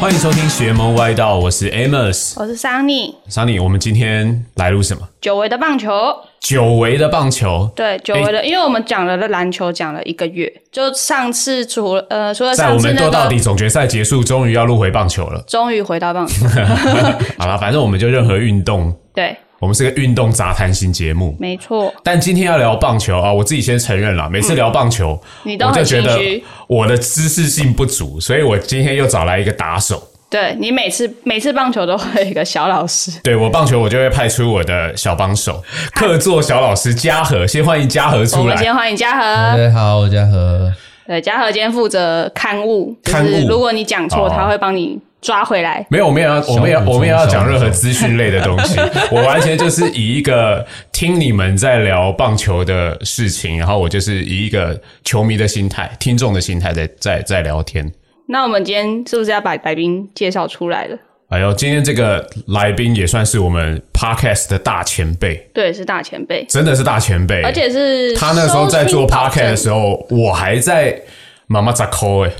欢迎收听邪门歪道，我是 Amos。我是 Sunny，Sunny，，我们今天来录什么？久违的棒球。久违的棒球，对，久违的，因为我们讲了的篮球讲了一个月，就上次除了呃，除了在我们上次那个，斗到底总决赛结束，终于要录回棒球了。终于回到棒球。好了，反正我们就任何运动，对，我们是个运动杂谈型节目。没错，但今天要聊棒球啊，我自己先承认了，每次聊棒球，你我就觉得。我的知识性不足，所以我今天又找来一个打手。对你每次每次棒球都会有一个小老师。对我棒球，我就会派出我的小帮手，客座小老师嘉禾。先欢迎嘉禾出来。们先欢迎嘉禾大禾。家好，我嘉禾。对，嘉禾今天负责刊物，就刊物是如果你讲错，哦他会帮你抓回来。没有，我们也要，我们也我们也要讲任何资讯类的东西。我完全就是以一个听你们在聊棒球的事情，然后我就是以一个球迷的心态、听众的心态在在在聊天。那我们今天是不是要把白冰介绍出来了？哎呦，今天这个来宾也算是我们 podcast 的大前辈，对，是大前辈，真的是大前辈。而且是他那时候在做 podcast 的时候，我还在妈妈咋抠哎，呃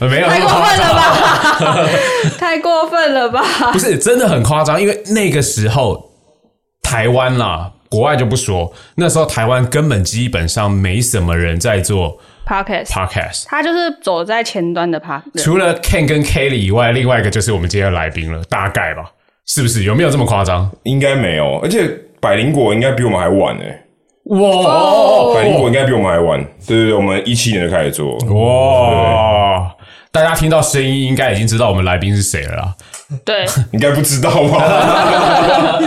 没有太过分了吧！太过分了吧！不是真的很夸张，因为那个时候台湾啦，国外就不说，那时候台湾根本基本上没什么人在做 Podcast，podcast，他就是走在前端的 pod 除了 Ken 跟 Kelly 以外，另外一个就是我们今天的来宾了，大概吧，是不是？有没有这么夸张？应该没有，而且百灵果应该比我们还晚呢、哇百灵果应该比我们还晚。对对对，我们一七年就开始做。哇！大家听到声音，应该已经知道我们来宾是谁了啦。对，应该不知道吧？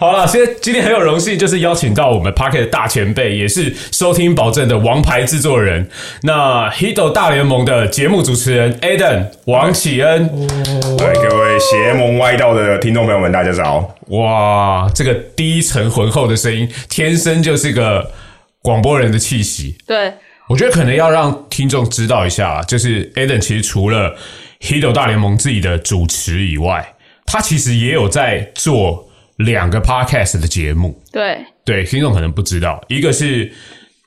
好了，现在今天很有荣幸，就是邀请到我们 Pocket 的大前辈，也是收听保证的王牌制作人，那 Hito 大联盟的节目主持人 Aden 王启恩。对，各位邪门歪道的听众朋友们，大家早。哇，这个低沉浑厚的声音，天生就是个广播人的气息。对，我觉得可能要让听众知道一下，就是 Aden 其实除了 Hito 大联盟自己的主持以外，他其实也有在做两个 Podcast 的节目。对，对，听众可能不知道，一个是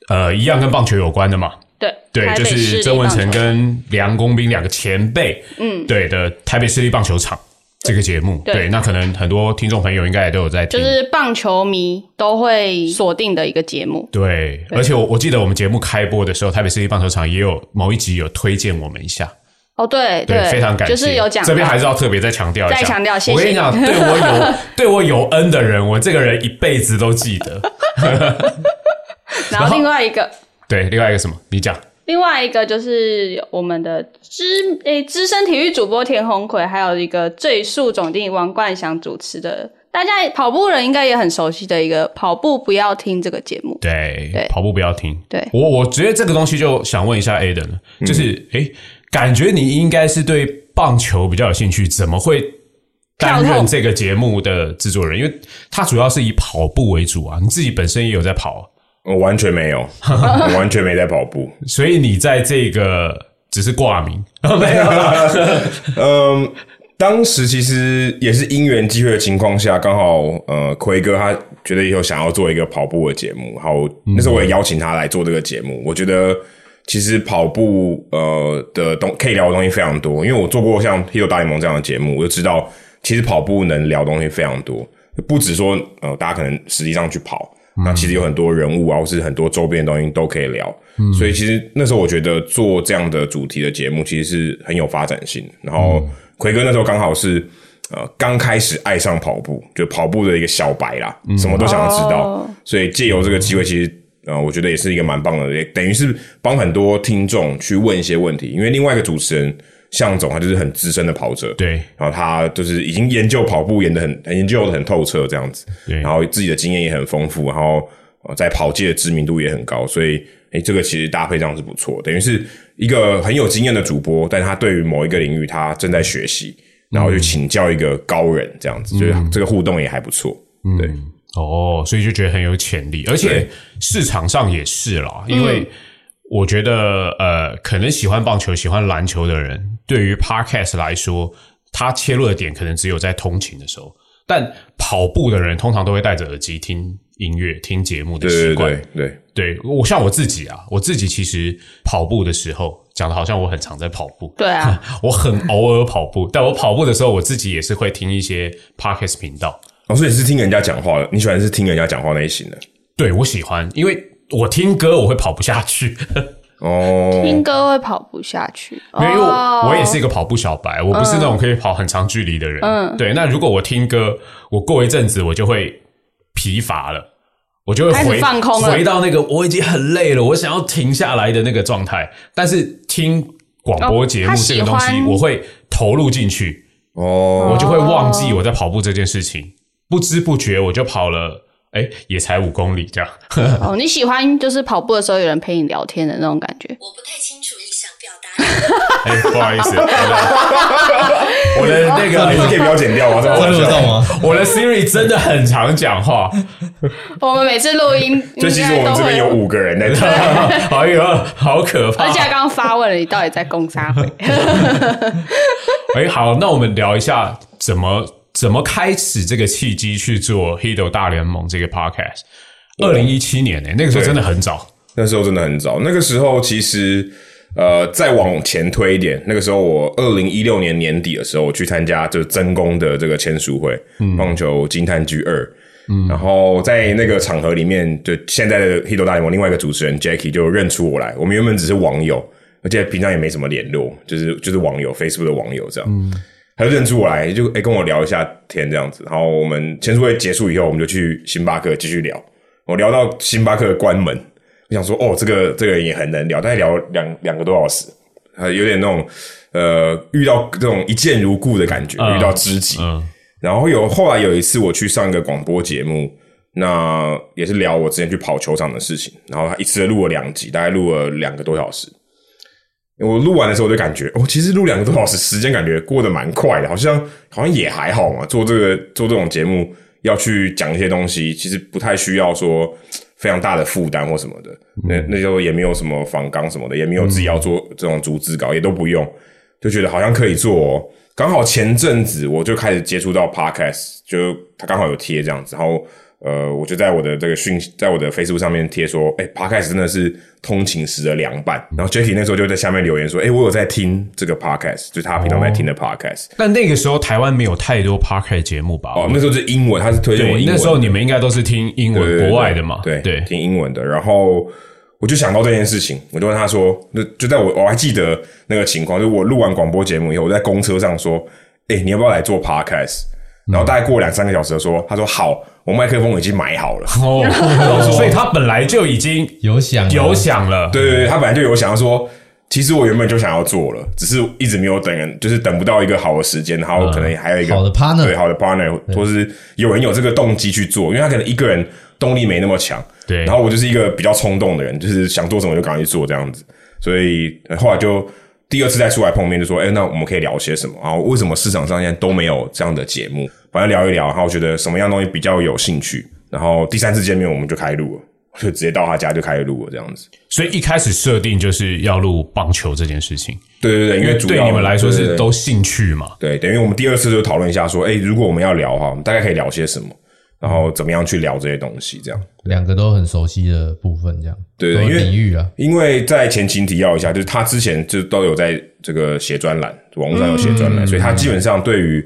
呃一样跟棒球有关的嘛，对，对，就是曾文成跟梁公斌两个前辈，嗯，对的台北市立棒球场这个节目，对。对，那可能很多听众朋友应该也都有在听，就是棒球迷都会锁定的一个节目。对，而且我我记得我们节目开播的时候，台北市立棒球场也有某一集有推荐我们一下，哦，对对，非常感谢，就是有讲到这边还是要特别再强调一下，再强调谢谢我跟你讲，对我有 对我有恩的人，我这个人一辈子都记得。然后另外一个，对，另外一个什么？你讲。另外一个就是我们的资诶资深体育主播田宏奎，还有一个最速总经理王冠祥主持的，大家跑步人应该也很熟悉的一个“跑步不要听”这个节目。对，对跑步不要听。对我我觉得这个东西就想问一下 Aden，就是诶，感觉你应该是对棒球比较有兴趣，怎么会担任这个节目的制作人？因为他主要是以跑步为主啊，你自己本身也有在跑，我完全没有，我完全没在跑步。所以你在这个只是挂名，没有啦嗯，当时其实也是因缘机会的情况下，刚好呃，奎哥他觉得以后想要做一个跑步的节目，然后那时候我也邀请他来做这个节目。我觉得其实跑步呃的东可以聊的东西非常多，因为我做过像《h i t 大联盟》这样的节目，我就知道其实跑步能聊的东西非常多，不止说呃大家可能实际上去跑。那其实有很多人物啊，或是很多周边的东西都可以聊，所以其实那时候我觉得做这样的主题的节目其实是很有发展性。然后奎哥那时候刚好是呃刚开始爱上跑步，就跑步的一个小白啦，什么都想要知道，哦所以借由这个机会，其实呃我觉得也是一个蛮棒的，也等于是帮很多听众去问一些问题，因为另外一个主持人向总他就是很资深的跑者，对然后他就是已经研究跑步研的很很研究的很透彻这样子，对。然后自己的经验也很丰富，然后呃在跑界的知名度也很高，所以诶这个其实搭配这样是不错，等于是一个很有经验的主播，但他对于某一个领域他正在学习，然后就请教一个高人这样子，所以这个互动也还不错，对。哦，所以就觉得很有潜力，而且市场上也是啦，因为我觉得呃，可能喜欢棒球、喜欢篮球的人，对于 podcast 来说，他切入的点可能只有在通勤的时候，但跑步的人通常都会戴着耳机听音乐、听节目的习对对惯。对对，对我像我自己啊，我自己其实跑步的时候，讲的好像我很常在跑步。对啊，我很偶尔跑步，但我跑步的时候，我自己也是会听一些 podcast 频道。哦，所以是听人家讲话的，你喜欢是听人家讲话那一型的对我喜欢，因为我听歌我会跑不下去，哦。听歌会跑不下去，因为我哦我也是一个跑步小白，我不是那种可以跑很长距离的人。嗯对。那如果我听歌，我过一阵子我就会疲乏了。我就会回放空了回到那个我已经很累了，我想要停下来的那个状态。但是听广播节目这个东西，我会投入进去，哦我就会忘记我在跑步这件事情，不知不觉我就跑了，哎，也才五公里这样。哦，你喜欢就是跑步的时候有人陪你聊天的那种感觉。我不太清楚你想表达的。哎，不好意思，我的那个你可以不要剪掉吗？这这录得到吗？我的 Siri 真的很常讲话，我们每次录音，就其实我们这边有五个人在听，哎呦，好可怕！而且他刚刚发问了，你到底在攻杀会？哎，好，那我们聊一下怎么怎么开始这个契机去做《Hido 大联盟》这个 Podcast。二零一七年呢、那个时候真的很早。那时候真的很早。那个时候其实呃，再往前推一点，那个时候我二零一六年年底的时候，我去参加就是真宫的这个签书会，棒球惊叹剧二。然后在那个场合里面，就现在的《Hito 大联盟》另外一个主持人 Jackie 就认出我来。我们原本只是网友，而且平常也没什么联络，就是就是网友，Facebook 的网友这样。他就认出我来，就诶、跟我聊一下天这样子。然后我们签书会结束以后，我们就去星巴克继续聊。我聊到星巴克关门，我想说，哦，这个这个人也很能聊，大概聊两两个多小时，呃，有点那种呃，遇到这种一见如故的感觉，嗯遇到知己。嗯然后有后来有一次我去上一个广播节目，那也是聊我之前去跑球场的事情，然后他一次录了两集，大概录了两个多小时。我录完的时候我就感觉，哦，其实录两个多小时，时间感觉过得蛮快的，好像好像也还好嘛。做这个做这种节目要去讲一些东西，其实不太需要说非常大的负担或什么的。那那时候也没有什么访纲什么的，也没有自己要做这种逐字稿，也都不用，就觉得好像可以做、哦。刚好前阵子我就开始接触到 podcast，就他刚好有贴这样子，然后呃，我就在我的这个讯，在我的 Facebook 上面贴说，哎、p o d c a s t 真的是通勤时的凉拌。然后 Jackie 那时候就在下面留言说，哎、我有在听这个 podcast，就是他平常在听的 podcast。但那个时候台湾没有太多 Podcast 节目吧？哦，那时候是英文，他是推荐我，英文。那时候你们应该都是听英文国外的嘛？对对，听英文的。然后我就想到这件事情，我就问他说，那就在我我还记得那个情况，就是我录完广播节目以后，我在公车上说，哎、你要不要来做 podcast？然后大概过两三个小时的说，他说好，我麦克风已经买好了。哦，所以他本来就已经有想有想了，对对对，他本来就有想要说，其实我原本就想要做了，只是一直没有等人，就是等不到一个好的时间，然后可能还有一个、好的 partner 对好的 partner，或是有人有这个动机去做，因为他可能一个人动力没那么强，对。然后我就是一个比较冲动的人，就是想做什么就赶快去做这样子，所以呃后来就第二次再出来碰面，就说，哎、那我们可以聊些什么？然后为什么市场上现在都没有这样的节目？反正聊一聊，然后觉得什么样东西比较有兴趣，然后第三次见面我们就开录了，就直接到他家就开始录了这样子。所以一开始设定就是要录棒球这件事情，对对对，因为对你们来说是都兴趣嘛？对，等于我们第二次就讨论一下，说，哎，如果我们要聊哈，我们大概可以聊些什么，然后怎么样去聊这些东西，这样。两个都很熟悉的部分，这样。对对因为领域啊，因为在前情提要一下，就是他之前就都有在这个写专栏，网络上有写专栏，所以他基本上对于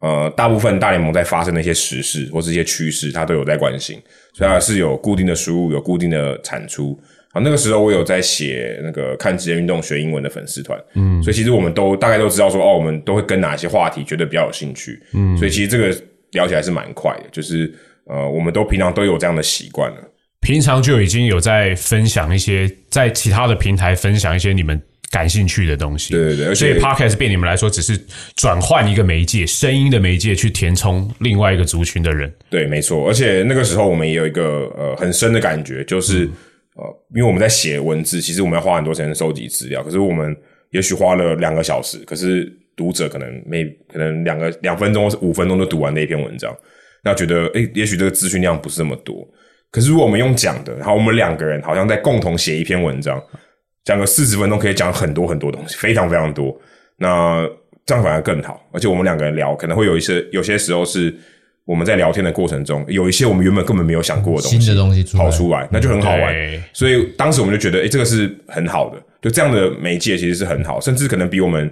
呃大部分大联盟在发生的一些时事或是一些趋势，他都有在关心，所以他是有固定的输入，有固定的产出。啊，那个时候我有在写那个看职业运动学英文的粉丝团，嗯，所以其实我们都大概都知道说，哦，我们都会跟哪些话题觉得比较有兴趣，嗯，所以其实这个聊起来是蛮快的，就是呃，我们都平常都有这样的习惯了。平常就已经有在分享一些在其他的平台分享一些你们感兴趣的东西，对对对而且所以 Podcast 对你们来说只是转换一个媒介，声音的媒介去填充另外一个族群的人。对，没错，而且那个时候我们也有一个呃很深的感觉，就是、呃，因为我们在写文字，其实我们要花很多时间收集资料，可是我们也许花了两个小时，可是读者可能每可能两个两分钟或是五分钟就读完那一篇文章，那觉得诶，也许这个资讯量不是那么多。可是如果我们用讲的，然后我们两个人好像在共同写一篇文章，讲个四十分钟可以讲很多很多东西，非常非常多。那这样反而更好，而且我们两个人聊，可能会有一些有些时候是我们在聊天的过程中，有一些我们原本根本没有想过的东西，新的东西出跑出来，那就很好玩。所以当时我们就觉得，诶，这个是很好的，就这样的媒介其实是很好，甚至可能比我们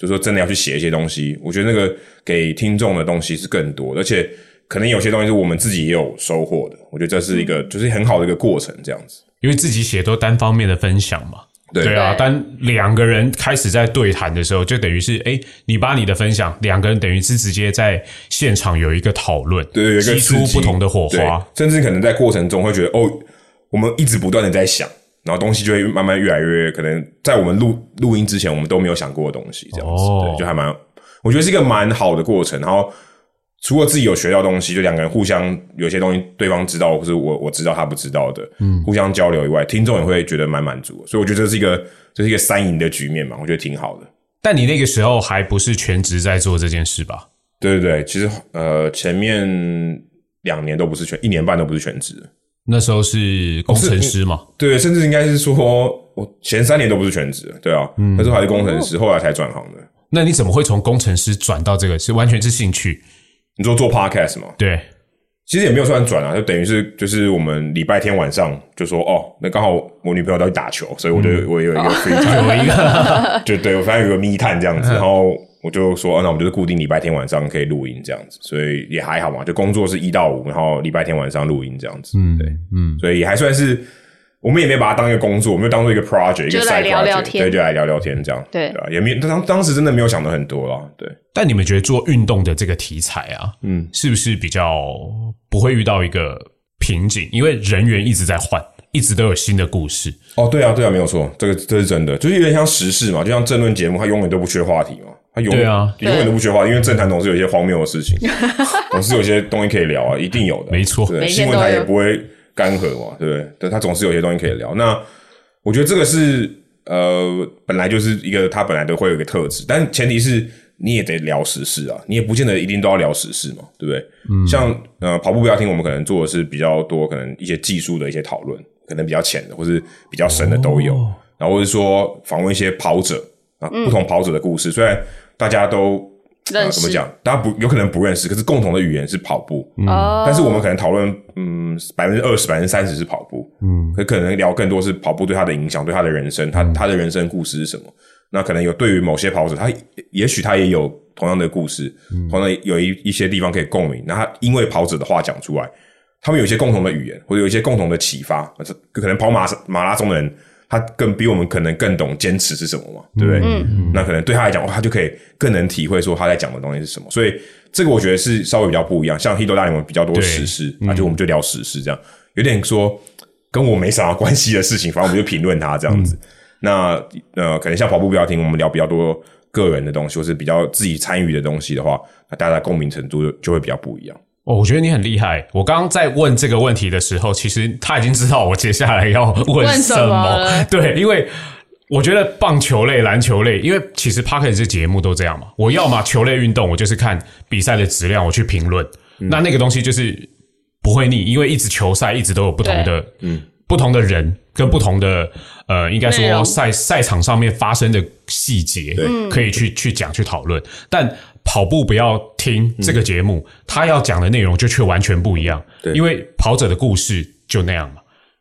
就说真的要去写一些东西，我觉得那个给听众的东西是更多，而且可能有些东西是我们自己也有收获的。我觉得这是一个就是很好的一个过程，这样子。因为自己写都单方面的分享嘛。对对啊，对当两个人开始在对谈的时候，就等于是哎，你把你的分享，两个人等于是直接在现场有一个讨论，对，有一个激出不同的火花。甚至可能在过程中会觉得哦，我们一直不断的在想，然后东西就会慢慢越来越可能在我们录录音之前，我们都没有想过的东西，这样子，哦对，就还蛮，我觉得是一个蛮好的过程。然后除了自己有学到东西，就两个人互相有些东西对方知道，或是我我知道他不知道的，嗯，互相交流以外，听众也会觉得蛮满足。所以我觉得这是一个这是一个三赢的局面嘛，我觉得挺好的。但你那个时候还不是全职在做这件事吧？对对对，其实呃前面两年都不是全，一年半都不是全职的。那时候是工程师嘛？对，甚至应该是说，我前三年都不是全职，对啊，那时候还是工程师，后来才转行的。那你怎么会从工程师转到这个？是完全是兴趣？你说做 podcast 吗？对，其实也没有算转啊，就等于是就是我们礼拜天晚上就说哦，那刚好我女朋友要去打球，所以我就、我有一个 free time，有一个 就对我反正有个密探这样子，然后我就说，啊那我们就是固定礼拜天晚上可以录音这样子，所以也还好嘛，就工作是一到五，然后礼拜天晚上录音这样子，嗯，对，嗯，所以也还算是。我们也没把它当一个工作，我们就当做一个 project，一个就来 side 聊聊 project，天对，就来聊聊天这样，对对啊，也没有当当时真的没有想的很多啦，对，但你们觉得做运动的这个题材啊，嗯，是不是比较不会遇到一个瓶颈？因为人员一直在换，一直都有新的故事。哦，对啊，对啊，没有错，这个这是真的，就是有点像时事嘛，就像政论节目，它永远都不缺话题嘛，它永对啊。永远都不缺话，因为政坛总是有一些荒谬的事情，总是有一些东西可以聊啊，一定有的，没错。对，每天新闻台都有。也不会干涸嘛，对不对？对，它总是有些东西可以聊。那我觉得这个是呃，本来就是一个他本来都会有一个特质，但前提是你也得聊时事啊，你也不见得一定都要聊时事嘛，对不对？嗯，像呃跑步不要听，我们可能做的是比较多，可能一些技术的一些讨论，可能比较浅的或是比较深的都有，然后或者说访问一些跑者啊，不同跑者的故事，虽然大家都。呃认识怎么讲？大家不有可能不认识，可是共同的语言是跑步。哦，但是我们可能讨论，嗯，百分之二十、百分之三十是跑步，嗯，可可能聊更多是跑步对他的影响，对他的人生，他他的人生故事是什么？那可能有对于某些跑者，他也许他也有同样的故事，嗯同样有一一些地方可以共鸣。那他因为跑者的话讲出来，他们有一些共同的语言，或者有一些共同的启发。可能跑马马拉松的人，他更比我们可能更懂坚持是什么嘛，对不对？嗯，那可能对他来讲，他就可以更能体会说他在讲的东西是什么。所以这个我觉得是稍微比较不一样。像《h i t 大联盟》比较多对时事，那就我们就聊时事，这样有点说跟我没啥关系的事情，反正我们就评论他这样子。那呃，可能像跑步不要听，我们聊比较多个人的东西，或是比较自己参与的东西的话，那大家的共鸣程度就就会比较不一样。哦，我觉得你很厉害。我刚刚在问这个问题的时候，其实他已经知道我接下来要问问什什么对，因为我觉得棒球类、篮球类，因为其实 p o c k e t 这节目都这样嘛。我要么球类运动，我就是看比赛的质量，我去评论。嗯那那个东西就是不会腻，因为一直球赛一直都有不同的嗯不同的人跟不同的呃，应该说赛赛场上面发生的细节，可以去去讲去讨论。但跑步不要听这个节目，他要讲的内容就却完全不一样。对因为跑者的故事就那样嘛。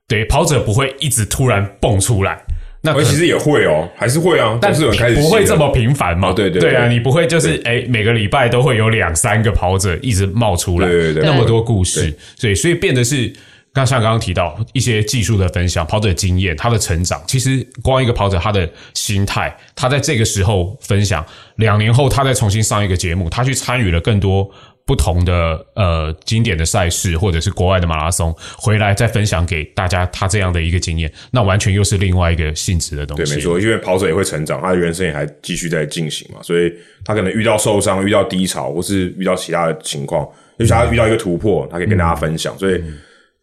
对，跑者不会一直突然蹦出来。那其实也会哦，还是会啊，但是有开始不会这么频繁嘛？哦对对对啊，你不会就是哎，每个礼拜都会有两三个跑者一直冒出来，对对对那么多故事，所以所以变得是。那像刚刚提到一些技术的分享，跑者的经验，他的成长，其实光一个跑者他的心态，他在这个时候分享，两年后他再重新上一个节目，他去参与了更多不同的呃经典的赛事，或者是国外的马拉松，回来再分享给大家他这样的一个经验，那完全又是另外一个性质的东西。对，没错，因为跑者也会成长，他的人生也还继续在进行嘛，所以他可能遇到受伤、遇到低潮，或是遇到其他的情况，尤其他遇到一个突破，他可以跟大家分享。所以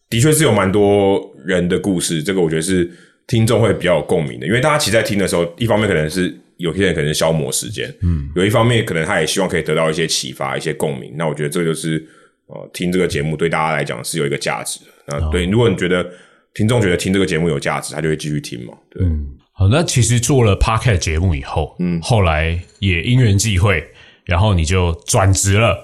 的确是有蛮多人的故事，这个我觉得是听众会比较有共鸣的，因为大家其实在听的时候，一方面可能是有些人可能是消磨时间，嗯，有一方面可能他也希望可以得到一些启发、一些共鸣。那我觉得这就是呃，听这个节目对大家来讲是有一个价值的。那对，如果你觉得听众觉得听这个节目有价值，他就会继续听嘛，对。好，那其实做了 Podcast 节目以后，嗯，后来也因缘际会，然后你就转职了，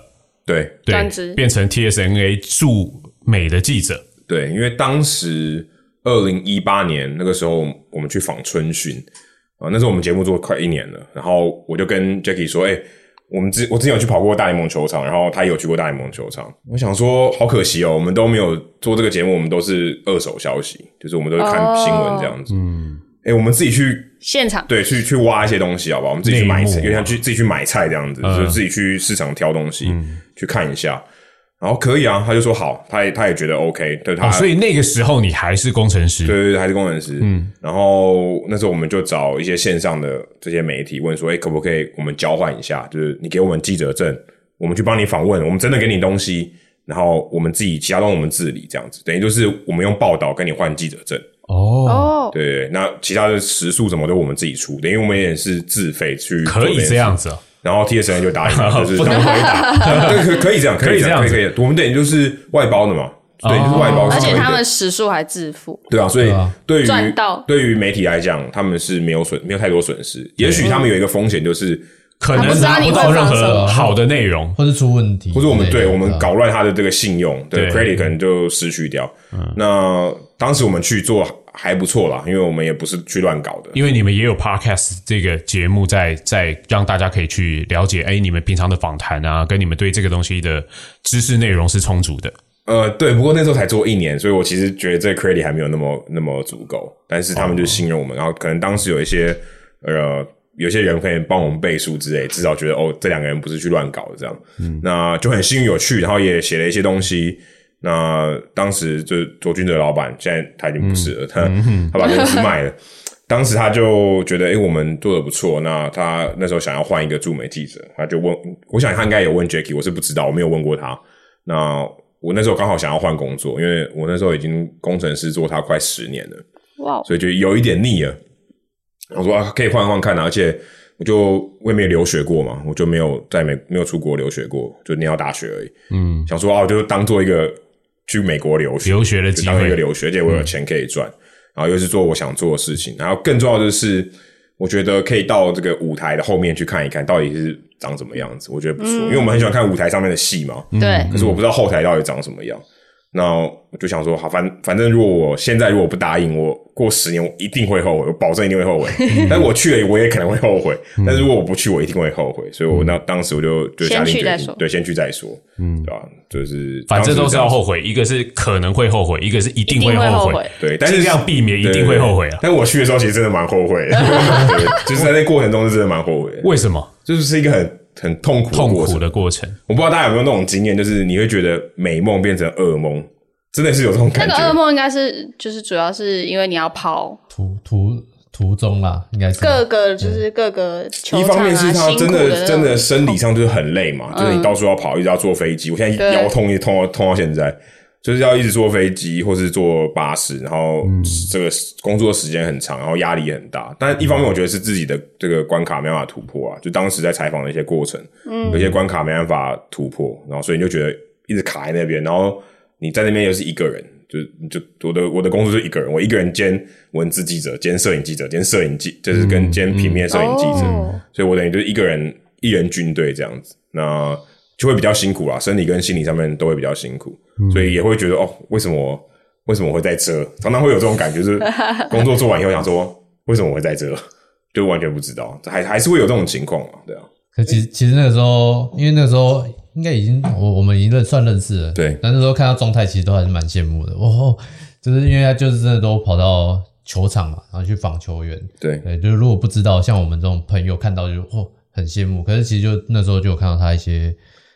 对对转职变成 TSNA 驻美的记者，对，因为当时二零一八年那个时候，我们去访春训啊，那时候我们节目做快一年了，然后我就跟 Jackie 说，哎、我们之我之前有去跑过大联盟球场，然后他也有去过大联盟球场。我想说，好可惜哦，我们都没有做这个节目，我们都是二手消息，就是我们都是看新闻这样子。嗯，哎、我们自己去现场对去去挖一些东西，好不好？我们自己去买菜，内幕啊有点像去自己去买菜这样子，嗯就是自己去市场挑东西、去看一下。然后可以啊，他就说好，他也他也觉得 OK，对他、哦，所以那个时候你还是工程师，对对对，还是工程师。嗯，然后那时候我们就找一些线上的这些媒体问说，哎，可不可以我们交换一下？就是你给我们记者证，我们去帮你访问，我们真的给你东西，然后我们自己其他东西我们自理，这样子，等于就是我们用报道跟你换记者证。哦，哦，对对，那其他的时数什么都我们自己出，等于我们也是自费去可以这样子哦，然后 TSN 就答应了，就是不能回答，对，可可以这样，可以这样，可以这样可以可以。我们等于就是外包的嘛，对，就是外包而且他们时数还自付，对啊，所以对于赚到。对于媒体来讲，他们是没有损，没有太多损失。也许他们有一个风险，就是可能拿不到任何好的内容，或者出问题，或者我们对我们搞乱他的这个信用，对对。credit 可能就失去掉。那当时我们去做还不错啦，因为我们也不是去乱搞的。因为你们也有 podcast 这个节目在在让大家可以去了解，哎，你们平常的访谈啊，跟你们对这个东西的知识内容是充足的。呃，对，不过那时候才做一年，所以我其实觉得这个 credit 还没有那么那么足够。但是他们就信任我们，然后可能当时有一些呃，有些人可以帮我们背书之类，至少觉得哦，这两个人不是去乱搞的这样。那就很幸运有趣，然后也写了一些东西。那当时就卓君的老板，现在他已经不是了，他 他把公司卖了。当时他就觉得，诶、我们做的不错。那他那时候想要换一个驻美记者，他就问，我想他应该有问 Jacky，我是不知道，我没有问过他。那我那时候刚好想要换工作，因为我那时候已经工程师做他快十年了，哇，所以就有一点腻了。我说啊，可以换换看啊，而且我就我也没有留学过嘛，我就没有在美没有出国留学过，就念到大学而已。嗯，想说啊，我就当做一个去美国留学留学的机就当一个会，留学，而且我有钱可以赚，然后又是做我想做的事情，然后更重要的是，我觉得可以到这个舞台的后面去看一看，到底是长什么样子，我觉得不错，因为我们很喜欢看舞台上面的戏嘛，对，可是我不知道后台到底长什么样。那我就想说，好，反反正如果我现在如果不答应，我过十年我一定会后悔，我保证一定会后悔。但我去了，我也可能会后悔。但是如果我不去，我一定会后悔。所以我那当时我就就下定决定先去再说对，先去再说，嗯，对吧？就是反正都是要后。悔，一个是可能会后悔，一个是一定会后后悔对，但是尽量避免一定会后悔啊。但我去的时候其实真的蛮后悔的，对，就是在那过程中是真的蛮后悔的，为什么就是是一个很很痛苦的痛苦。的过程？我不知道大家有没有那种经验，就是你会觉得美梦变成噩梦，真的是有这种感觉。那个噩梦应该是就是主要是因为你要跑途途途中啦，应该是各个就是各个球一场啊，方面是他辛苦真的真的生理上就是很累嘛，就是你到处要跑，一直要坐飞机。我现在腰痛，一直痛到痛到现在，就是要一直坐飞机或是坐巴士，然后这个工作时间很长，然后压力也很大。但一方面我觉得是自己的这个关卡没办法突破啊，就当时在采访的一些过程，有些关卡没办法突破，然后所以你就觉得一直卡在那边，然后你在那边又是一个人。就就我的我的工作是一个人，我一个人兼文字记者、兼摄影记者、兼摄影记，就是跟兼平面摄影记者，哦所以我等于就是一个人一人军队这样子，那就会比较辛苦啦，身体跟心理上面都会比较辛苦，所以也会觉得哦，为什么为什么我会在这？常常会有这种感觉，就是 工作做完以后想说，为什么我会在这？就完全不知道，还还是会有这种情况嘛，对啊，可其实其实那个时候，因为那个时候应该已经我我们已经认算认识了，对但那时候看到状态，其实都还是蛮羡慕的。哦，就是因为他就是真的都跑到球场嘛，然后去访球员。对对，就是如果不知道，像我们这种朋友看到就哦很羡慕，可是其实就那时候就有看到他一些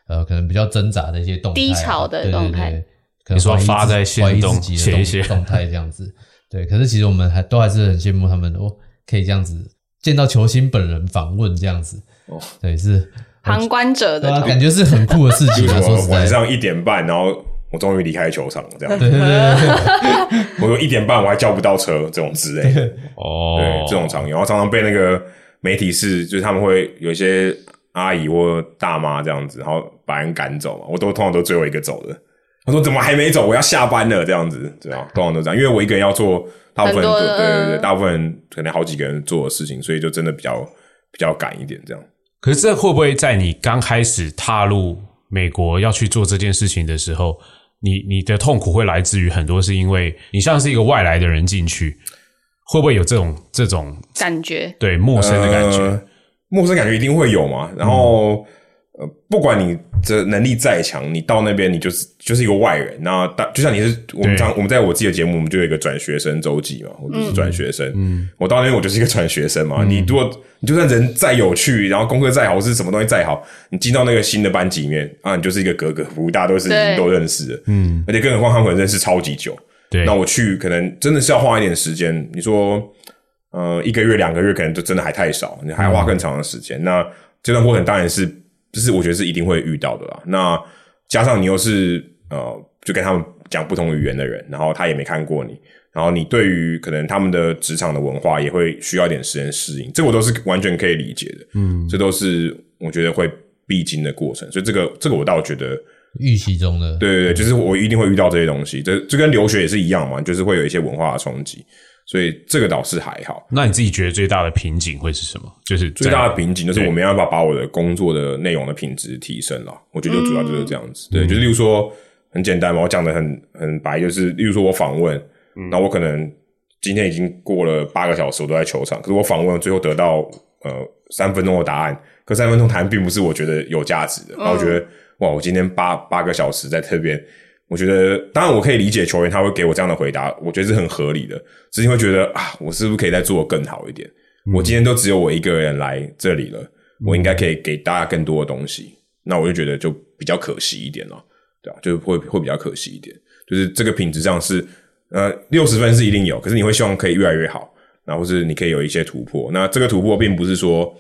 呃可能比较挣扎的一些动态啊、低潮的对对动态对可能你说发在限怀疑动自己的写一些动动态这样子。对，可是其实我们还都还是很羡慕他们的哦，可以这样子见到球星本人访问这样子。哦，对，是旁观者的感觉是很酷的事情啊。就是说晚上一点半，然后我终于离开球场，这样，对对对对我说一点半我还叫不到车，这种之类的。哦对，这种场景，然后常常被那个媒体是，就是他们会有一些阿姨或大妈这样子，然后把人赶走嘛，我都通常都最后一个走的。他说怎么还没走？我要下班了，这样子，对啊，通常都这样，因为我一个人要做大部分对对对大部分可能好几个人做的事情，所以就真的比较比较赶一点这样。可是这会不会在你刚开始踏入美国要去做这件事情的时候，你你的痛苦会来自于很多是因为你像是一个外来的人进去，会不会有这种这种感觉对陌生的感觉？呃陌生感觉一定会有嘛。然后、呃，不管你的能力再强，你到那边你就是就是一个外人。那大就像你是我们我们在我自己的节目，我们就有一个转学生周记嘛，我就是转学生。嗯，我到那边我就是一个转学生嘛。你如果你就算人再有趣，然后功课再好，或是什么东西再好，你进到那个新的班级里面啊，你就是一个格格不入，大家都是都认识的。嗯，而且更何况他们认识超级久。对，那我去可能真的是要花一点时间。你说，呃，一个月、两个月，可能就真的还太少，你还要花更长的时间。那这段过程当然是，就是我觉得是一定会遇到的啦。那加上你又是呃，就跟他们讲不同语言的人，然后他也没看过你，然后你对于可能他们的职场的文化也会需要一点时间适应，这我都是完全可以理解的。嗯，这都是我觉得会必经的过程，所以这个这个我倒觉得。预期中的，对对对，就是我一定会遇到这些东西，这这跟留学也是一样嘛，就是会有一些文化的冲击，所以这个倒是还好。那你自己觉得最大的瓶颈会是什么？就是最大的瓶颈就是我没办法把我的工作的内容的品质提升了，我觉得就主要就是这样子。对，就是例如说很简单嘛，我讲的很很白，就是例如说我访问，那我可能今天已经过了八个小时，我都在球场，可是我访问最后得到呃三分钟的答案，可三分钟答案并不是我觉得有价值的，然后我觉得哇，我今天八八个小时在这边。我觉得，当然我可以理解球员他会给我这样的回答，我觉得是很合理的。只是会觉得啊，我是不是可以再做得更好一点？我今天都只有我一个人来这里了，我应该可以给大家更多的东西。那我就觉得就比较可惜一点了，对啊，就会会比较可惜一点。就是这个品质上是呃六十分是一定有，可是你会希望可以越来越好，然后是你可以有一些突破。那这个突破并不是说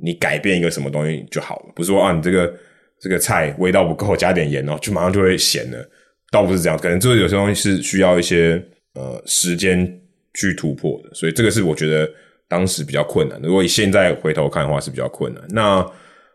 你改变一个什么东西就好了，不是说啊你这个这个菜味道不够，加点盐哦，就马上就会咸了。倒不是这样，可能就是有些东西是需要一些呃时间去突破的，所以这个是我觉得当时比较困难的。如果以现在回头看的话，是比较困难。那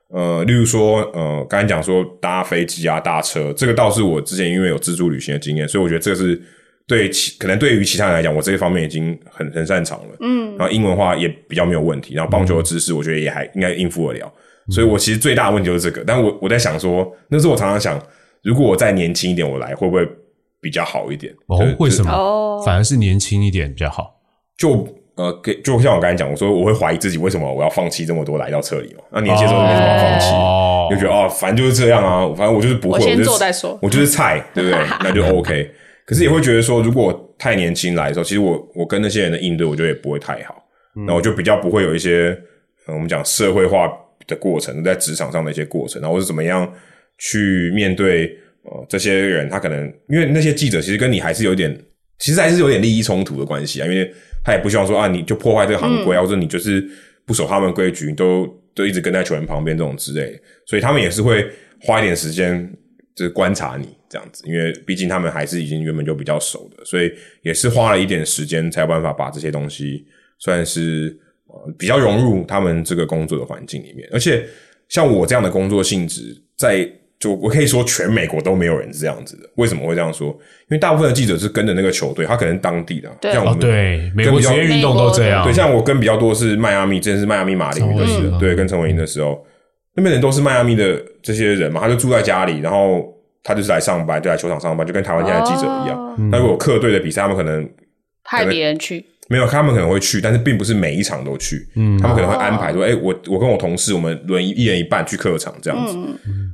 呃，例如说呃，刚才讲说搭飞机啊、搭车，这个倒是我之前因为有自助旅行的经验，所以我觉得这个是对其可能对于其他人来讲，我这一方面已经很很擅长了。嗯，然后英文话也比较没有问题，然后棒球的知识我觉得也还应该应付得了。所以我其实最大的问题就是这个，但我我在想说，那时候我常常想，如果我再年轻一点，我来会不会比较好一点？哦，为什么？哦反而是年轻一点比较好。就呃，给就像我刚才讲，我说我会怀疑自己为什么我要放弃这么多来到这里嘛？那年轻的时候就没什么要放弃，哦就觉得哦，反正就是这样啊，反正我就是不会，我先就是做再说我就是菜，对不对？那就 OK。可是也会觉得说，如果太年轻来的时候，其实我我跟那些人的应对，我觉得也不会太好。那我就比较不会有一些呃我们讲社会化的过程，在职场上的一些过程，然后我是怎么样去面对呃这些人，他可能因为那些记者其实跟你还是有点，其实还是有点利益冲突的关系啊，因为他也不希望说啊你就破坏这个行规啊，或者你就是不守他们规矩，你都都一直跟在球员旁边这种之类的，所以他们也是会花一点时间就是观察你这样子，因为毕竟他们还是已经原本就比较熟的，所以也是花了一点时间才有办法把这些东西算是呃比较融入他们这个工作的环境里面。而且像我这样的工作性质，在就我可以说全美国都没有人是这样子的。为什么会这样说？因为大部分的记者是跟着那个球队，他可能当地的啊，对哦像我们，对，美国职业运动都这样。对，像我跟比较多是迈阿密，之前是迈阿密马林鱼的时候，陈伟霆对，跟陈伟霆的时候，那边人都是迈阿密的这些人嘛，他就住在家里，然后他就是来上班，就来球场上班，就跟台湾现在的记者一样。哦那如果客队的比赛，他们可能派别人去，没有，他们可能会去，但是并不是每一场都去。嗯，他们可能会安排说，哎、我我跟我同事，我们轮一一人一半去客场这样子。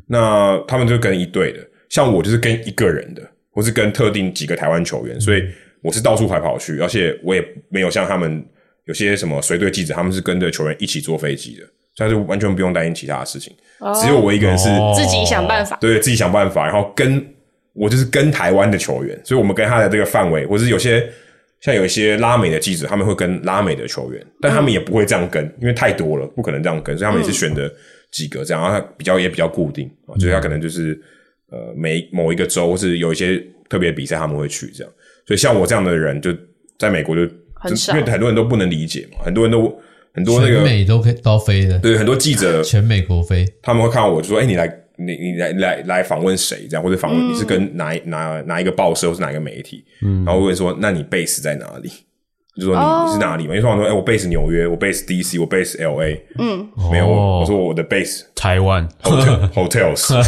那他们就跟一队的，像我就是跟一个人的，或是跟特定几个台湾球员，所以我是到处跑跑去，而且我也没有像他们有些什么随队记者，他们是跟着球员一起坐飞机的，所以就完全不用担心其他的事情，只有我一个人是。哦自己想办法。对自己想办法，然后跟我就是跟台湾的球员，所以我们跟他的这个范围，或是有些像有一些拉美的记者，他们会跟拉美的球员，但他们也不会这样跟，因为太多了，不可能这样跟，所以他们也是选的几个这样，然后他比较也比较固定啊，就是他可能就是呃每某一个州或是有一些特别比赛他们会去这样，所以像我这样的人就在美国就很少因为很多人都不能理解嘛，很多人都很多那全个美都可以都飞的，对很多记者全美国飞，他们会看到我就说：“哎、你来，你你来来来访问谁？这样或者访问你是跟哪一哪哪一个报社或是哪一个媒体？”嗯，然后问说：“那你 base 在哪里？”就说你、是哪里嘛？因为通常说，哎、我 base 纽约，我 base DC，我 base LA，嗯，没有，哦。我我说我的 base 台湾。hotel hotels，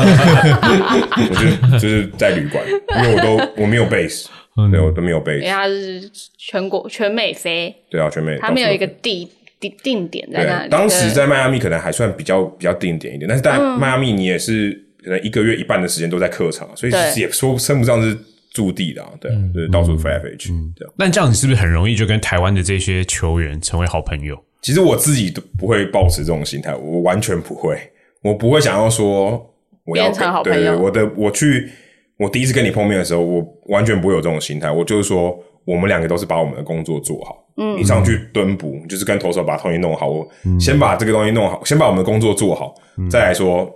我就就是在旅馆，因为我都我没有 base，对我都没有因为 base，它是全国全美飞，对啊，全美。他没有一个地定定点在那对，里。当时在迈阿密可能还算比较比较定点一点，但是在迈阿密你也是可能一个月一半的时间都在客场，所以其实也说称不上是驻地的、啊，对啊，就是到处飞来飞去，对啊。但这样你是不是很容易就跟台湾的这些球员成为好朋友？其实我自己都不会抱持这种心态，我完全不会，我不会想要说我要变成跟好朋友对我的我去我第一次跟你碰面的时候，我完全不会有这种心态，我就是说我们两个都是把我们的工作做好。嗯，你上去蹲捕，就是跟投手把东西弄好，我先把这个东西弄好，先把我们的工作做好，再来说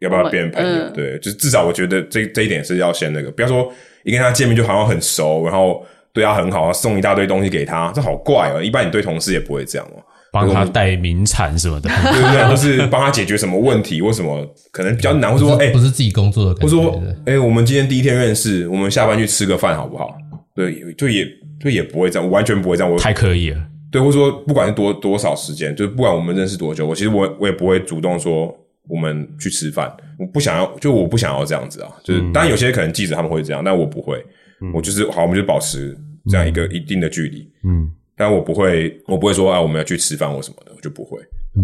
要不要变朋友。嗯对，就是至少我觉得这这一点是要先那个，不要说一跟他见面就好像很熟，然后对他很好，送一大堆东西给他，这好怪哦。一般你对同事也不会这样哦。帮他带名产什么的，对不对？或是帮他解决什么问题，或什么可能比较难，或者说，哎、不是自己工作的或，者说，哎、我们今天第一天认识，我们下班去吃个饭好不好？对，就也就也不会这样，我完全不会这样。我太刻意了。对，或者说不管是多多少时间，就是不管我们认识多久，我其实我我也不会主动说我们去吃饭，我不想要，就我不想要这样子啊。就是、当然有些可能记者他们会这样，但我不会，我就是好，我们就保持这样一个一定的距离。嗯，但我不会，我不会说啊，我们要去吃饭或什么的，我就不会。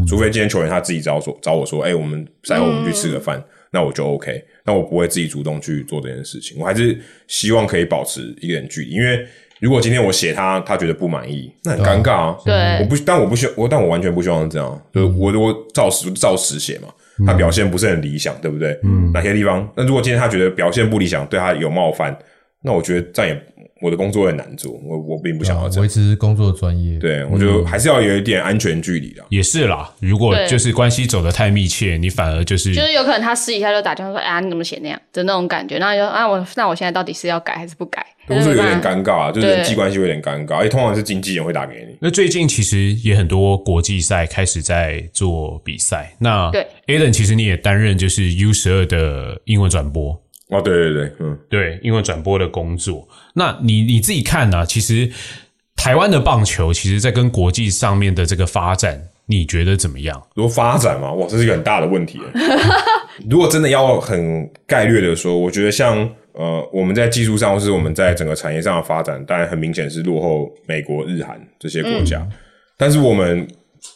除非今天球员他自己找我说找我说，哎、我们赛后我们去吃个饭，那我就 OK。那我不会自己主动去做这件事情，我还是希望可以保持一个人距离，因为如果今天我写他，他觉得不满意，那很尴尬啊。对我不，但我不希我，但我完全不希望是这样。就是我我照实照实写嘛，他表现不是很理想，对不对？嗯，哪些地方？那如果今天他觉得表现不理想，对他有冒犯，那我觉得这样也我的工作很难做，我我并不想要这样。维持工作专业。对，我就还是要有一点安全距离的。也是啦，如果就是关系走得太密切，你反而就是就是有可能他私底下就打电话说：“哎呀，你怎么写那样的那种感觉？”然后就啊，我那我现在到底是要改还是不改？都是有点。尴尬，就是人际关系有点尴尬，而且通常是经纪人会打给你。那最近其实也很多国际赛开始在做比赛。那对 Alan 其实你也担任就是 U 十二的英文转播，哦，对对对，嗯，对因为转播的工作。那你你自己看呢、其实台湾的棒球，其实在跟国际上面的这个发展，你觉得怎么样？如果发展嘛，哇，这是一个很大的问题。如果真的要很概略的说，我觉得像呃，我们在技术上，或是我们在整个产业上的发展，当然很明显是落后美国、日韩这些国家。但是我们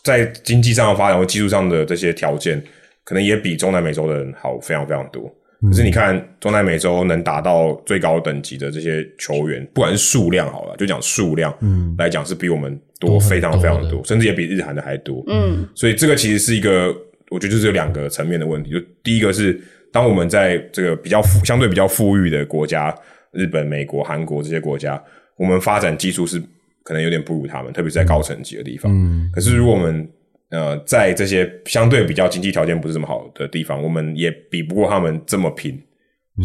在经济上的发展或技术上的这些条件，可能也比中南美洲的人好非常非常多。可是你看，中南美洲能达到最高等级的这些球员，不管是数量好了，就讲数量，嗯，来讲是比我们多非常非常多的多，甚至也比日韩的还多。嗯，所以这个其实是一个，我觉得就是有两个层面的问题。就第一个是，当我们在这个比较富、相对比较富裕的国家，日本、美国、韩国这些国家，我们发展技术是可能有点不如他们，特别是在高层级的地方。嗯，可是如果我们呃在这些相对比较经济条件不是这么好的地方，我们也比不过他们这么拼。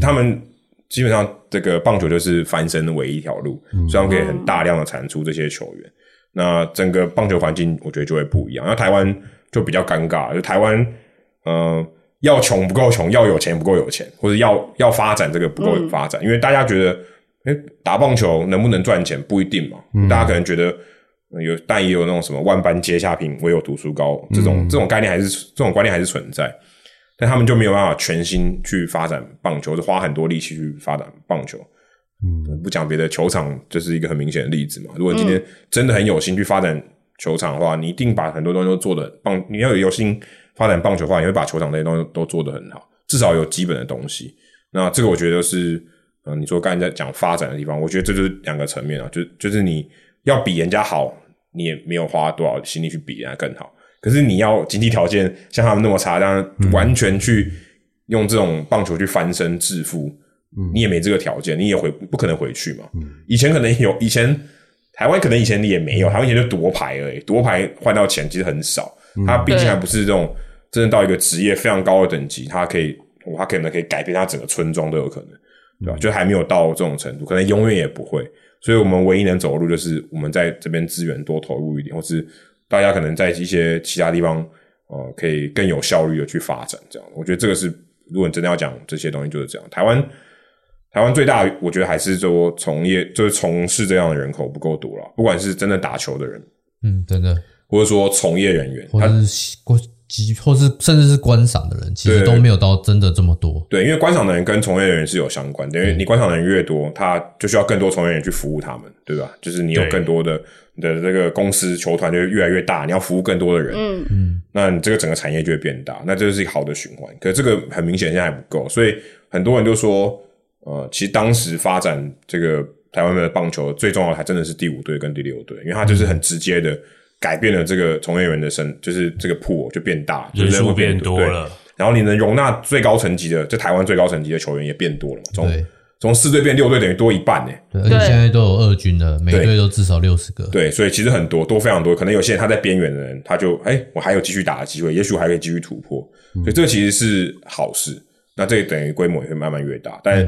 他们基本上这个棒球就是翻身的唯一一条路，所以他们可以很大量的产出这些球员。那整个棒球环境，我觉得就会不一样。那台湾就比较尴尬，就台湾，呃，要穷不够穷，要有钱不够有钱，或者要要发展这个不够发展，因为大家觉得，哎、打棒球能不能赚钱不一定嘛。大家可能觉得呃有，但也有那种什么万般皆下品，唯有读书高这种、这种概念还是这种观念还是存在。但他们就没有办法全心去发展棒球，就花很多力气去发展棒球。嗯，不讲别的，球场就是一个很明显的例子嘛。如果你今天真的很有心去发展球场的话，你一定把很多东西都做的棒。你要有有心发展棒球的话，你会把球场那些东西都做得很好，至少有基本的东西。那这个我觉得是，嗯、你说刚才在讲发展的地方，我觉得这就是两个层面啊，就就是你要比人家好，你也没有花多少心力去比人家更好。可是你要经济条件像他们那么差，当然完全去用这种棒球去翻身致富，你也没这个条件，你也回不可能回去嘛。以前可能有，以前台湾可能以前你也没有，台湾以前就夺牌而已，夺牌换到钱其实很少，他毕竟还不是这种真的到一个职业非常高的等级，他可以，他可能可以改变他整个村庄都有可能，对吧？就还没有到这种程度，可能永远也不会。所以我们唯一能走的路就是我们在这边资源多投入一点，或是大家可能在一些其他地方，呃，可以更有效率的去发展。这样，我觉得这个是，如果你真的要讲这些东西，就是这样。台湾台湾最大的，我觉得还是说从业就是从事这样的人口不够多了，不管是真的打球的人，嗯，真的，或者说从业人员，他或者是观及或是甚至是观赏的人，其实都没有到真的这么多。对，因为观赏的人跟从业人员是有相关的，因为你观赏的人越多，他就需要更多从业人员去服务他们，对吧？就是你有更多的你的这个公司球团就越来越大，你要服务更多的人，嗯。嗯，那你这个整个产业就会变大，那这就是一个好的循环。可是这个很明显现在还不够，所以很多人就说，呃，其实当时发展这个台湾的棒球最重要的还真的是第五队跟第六队，因为它就是很直接的改变了这个从业员的身，就是这个铺就变大，就人数变多了，然后你能容纳最高层级的，在台湾最高层级的球员也变多了嘛，从对从四队变六队，等于多一半呢。对，而且现在都有二军了，每对队都至少六十个。对，所以其实很多多非常多，可能有些人他在边缘的人，他就哎、我还有继续打的机会，也许我还可以继续突破，所以这个其实是好事。那这个等于规模也会慢慢越大，但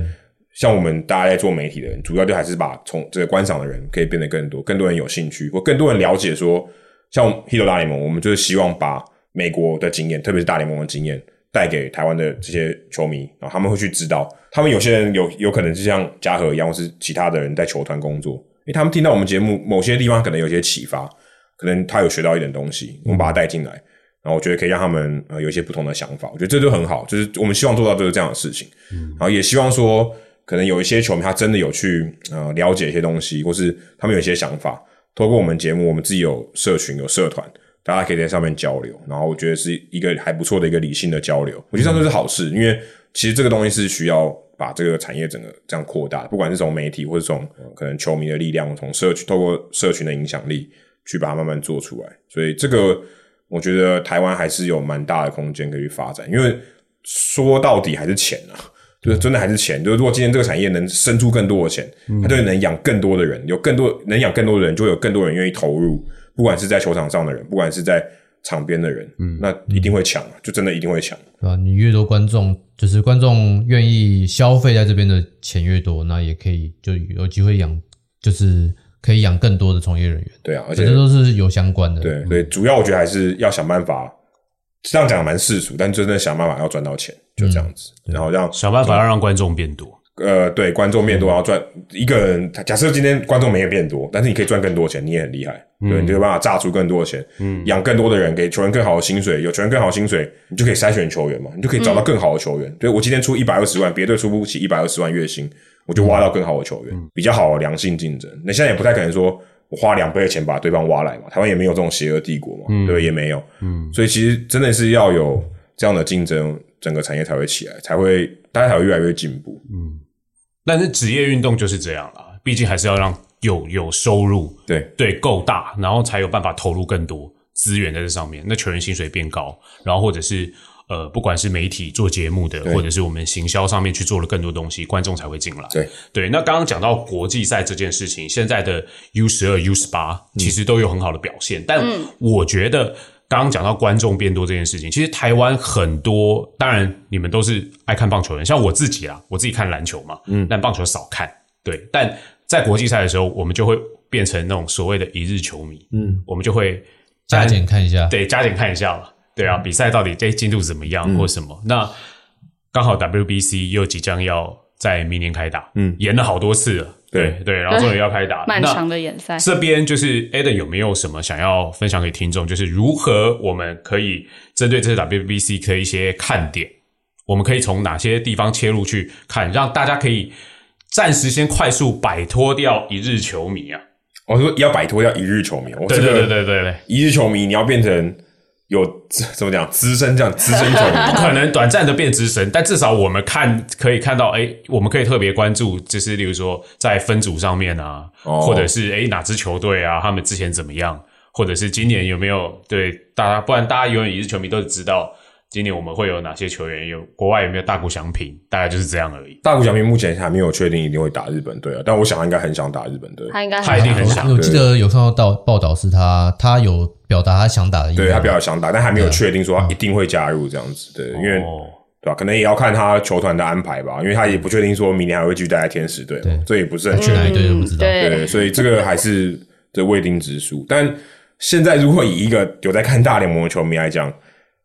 像我们大家在做媒体的人，主要就还是把从这个观赏的人可以变得更多，更多人有兴趣，或更多人了解说，像 Hito 大联盟，我们就是希望把美国的经验，特别是大联盟的经验，带给台湾的这些球迷，然后他们会去知道，他们有些人有有可能是像嘉禾一样，或是其他的人在球团工作，因为他们听到我们节目某些地方可能有些启发，可能他有学到一点东西，我们把他带进来，然后我觉得可以让他们呃有一些不同的想法，我觉得这就很好，就是我们希望做到就是这样的事情，然后也希望说，可能有一些球迷他真的有去呃了解一些东西，或是他们有一些想法，透过我们节目，我们自己有社群有社团，大家可以在上面交流，然后我觉得是一个还不错的一个理性的交流，我觉得这样是好事，因为其实这个东西是需要把这个产业整个这样扩大，不管是从媒体或者从、可能球迷的力量，从社群透过社群的影响力去把它慢慢做出来，所以这个我觉得台湾还是有蛮大的空间可以去发展，因为说到底还是钱啊。就是真的还是钱，就是如果今天这个产业能生出更多的钱，它就能养更多的人，有更多能养更多的人，就有更多人愿意投入，不管是在球场上的人，不管是在场边的人，嗯，那一定会抢，就真的一定会抢。对吧？你越多观众，就是观众愿意消费在这边的钱越多，那也可以就有机会养，就是可以养更多的从业人员。对啊，而且这都是有相关的。对对，主要我觉得还是要想办法，这样讲蛮世俗，但真的想办法要赚到钱，就这样子，然后让想办法要让观众变多。呃，对，观众变多，然后赚一个人。假设今天观众没有变多，但是你可以赚更多钱，你也很厉害，对，你就有办法榨出更多的钱，嗯，养更多的人，给球员更好的薪水，有球员更好的薪水，你就可以筛选球员嘛，你就可以找到更好的球员。对我今天出一百二十万，别队出不起一百二十万月薪，我就挖到更好的球员，比较好的良性竞争。那现在也不太可能说我花两倍的钱把对方挖来嘛，台湾也没有这种邪恶帝国嘛，对对，也没有，嗯，所以其实真的是要有这样的竞争，整个产业才会起来，才会大家才会越来越进步。嗯。但是职业运动就是这样啦，毕竟还是要让有有收入，对。对够大，然后才有办法投入更多资源在这上面。那球员薪水变高，然后或者是呃，不管是媒体做节目的，或者是我们行销上面去做了更多东西，观众才会进来。对对，那刚刚讲到国际赛这件事情，现在的 U 十二、U 十八其实都有很好的表现，但我觉得。刚刚讲到观众变多这件事情，其实台湾很多，当然你们都是爱看棒球人，像我自己啊，我自己看篮球嘛，嗯，但棒球少看，对，但在国际赛的时候，我们就会变成那种所谓的一日球迷，嗯，我们就会加减看一下。对，加减看一下嘛。对啊，比赛到底这进度怎么样，或什么？那刚好 WBC 又即将要在明年开打，嗯，延了好多次了，对。对，然后终于要开打，那漫长的演赛，这边就是 Eden 有没有什么想要分享给听众？就是如何我们可以针对这次 WBC 的一些看点，我们可以从哪些地方切入去看，让大家可以暂时先快速摆脱掉一日球迷啊？我说要摆脱掉一日球迷，我对对对对对，一日球迷，你要变成有资怎么讲资深这样资深球迷，不可能短暂的变资深，但至少我们看可以看到，哎，我们可以特别关注，就是例如说在分组上面啊，哦或者是哎哪支球队啊，他们之前怎么样，或者是今年有没有对大家，不然大家永远也是球迷都知道今年我们会有哪些球员，有国外有没有大谷翔平，大概就是这样而已。大谷翔平目前还没有确定一定会打日本队啊，但我想他应该很想打日本队。他应该他一定很想我记得有看到报报道是他，他有表达他想打的意愿。对他比较想打，但还没有确定说他一定会加入这样子。对，因为哦对吧？可能也要看他球团的安排吧，因为他也不确定说明年还会继续待在天使队嘛，这也不是很确定。去哪一队都不知道。对对，所以这个 还是这未定之数。但现在如果以一个有在看大联盟的球迷来讲，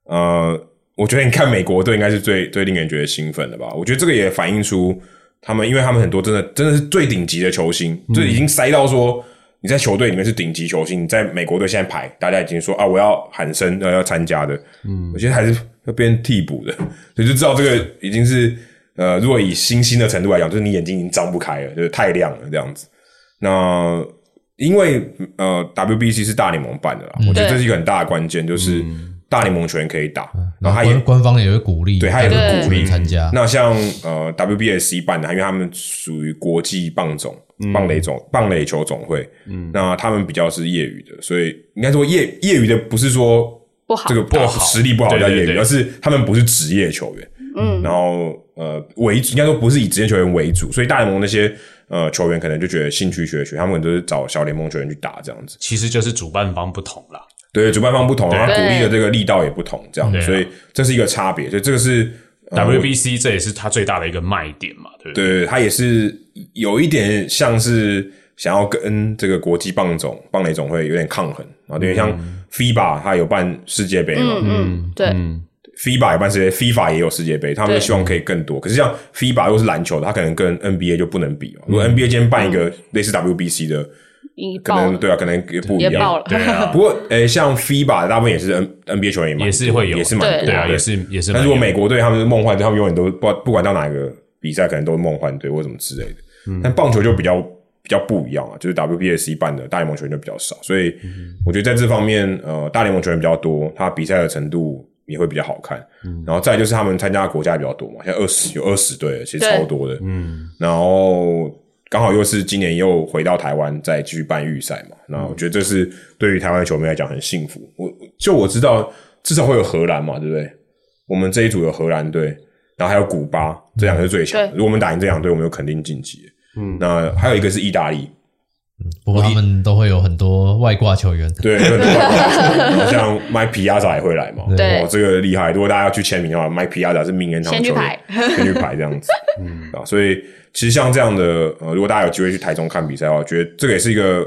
呃，我觉得你看美国队应该是最最令人觉得兴奋的吧。我觉得这个也反映出他们因为他们很多真的真的是最顶级的球星，就已经塞到说你在球队里面是顶级球星，你在美国队现在排，大家已经说啊我要喊声要要参加的，嗯，我觉得还是要变替补的，所以就知道这个已经是呃，如果以星星的程度来讲，就是你眼睛已经张不开了，就是太亮了这样子。那因为呃，WBC 是大联盟办的啦，我觉得这是一个很大的关键，就是大联盟球员可以打，然后他也官官方也会鼓励，对他也会鼓励参加。那像呃 WBSC 办的，因为他们属于国际棒总、棒垒总、棒垒球总会，嗯，那他们比较是业余的，所以应该说业业余的不是说不好。这个不好实力不好叫业余，而是他们不是职业球员，嗯，然后呃为主应该说不是以职业球员为主，所以大联盟那些呃球员可能就觉得兴趣学学，他们可能都是找小联盟球员去打这样子。其实就是主办方不同啦。对，主办方不同，然后他对鼓励的这个力道也不同，这样所以这是一个差别，所以这个是。呃 WBC 这也是它最大的一个卖点嘛，对不对？对，他也是有一点像是想要跟这个国际棒总、棒垒总会有点抗衡啊，有点像 FIBA，它有办世界杯嘛、嗯嗯，对，f i b a 有办世界，FIFA 也有世界杯，他们就希望可以更多。可是像 FIBA 如果是篮球的，他可能跟 NBA 就不能比哦。如果 NBA 今天办一个类似 WBC 的，可能对啊，可能也不一样。对啊，不过，诶、像 FIBA 的大部分也是 N NBA 球员也是会有，也是蛮多的对啊，也是也是。但如果美国队他们是梦幻队，他们永远都不不管到哪一个比赛，可能都是梦幻队或什么之类的。但棒球就比较比较不一样啊，就是 WBSC 办的大联盟球员就比较少，所以我觉得在这方面，呃，大联盟球员比较多，他比赛的程度也会比较好看。然后再就是他们参加的国家也比较多嘛，像二十有二十队，其实超多的。嗯，然后刚好又是今年又回到台湾再继续办预赛嘛，那我觉得这是对于台湾球迷来讲很幸福。我就我知道至少会有荷兰嘛，对不对？我们这一组有荷兰队，然后还有古巴，这两个是最强的。如果我们打赢这两队，我们就肯定晋级。嗯，那还有一个是意大利，不过他们都会有很多外挂球员，对，对对像 Mike Piazza 也会来嘛，对哦，这个厉害。如果大家要去签名的话，Mike Piazza 是名人堂球员先去排，先去排这样子，嗯啊，所以其实像这样的，呃，如果大家有机会去台中看比赛的话，我觉得这个也是一个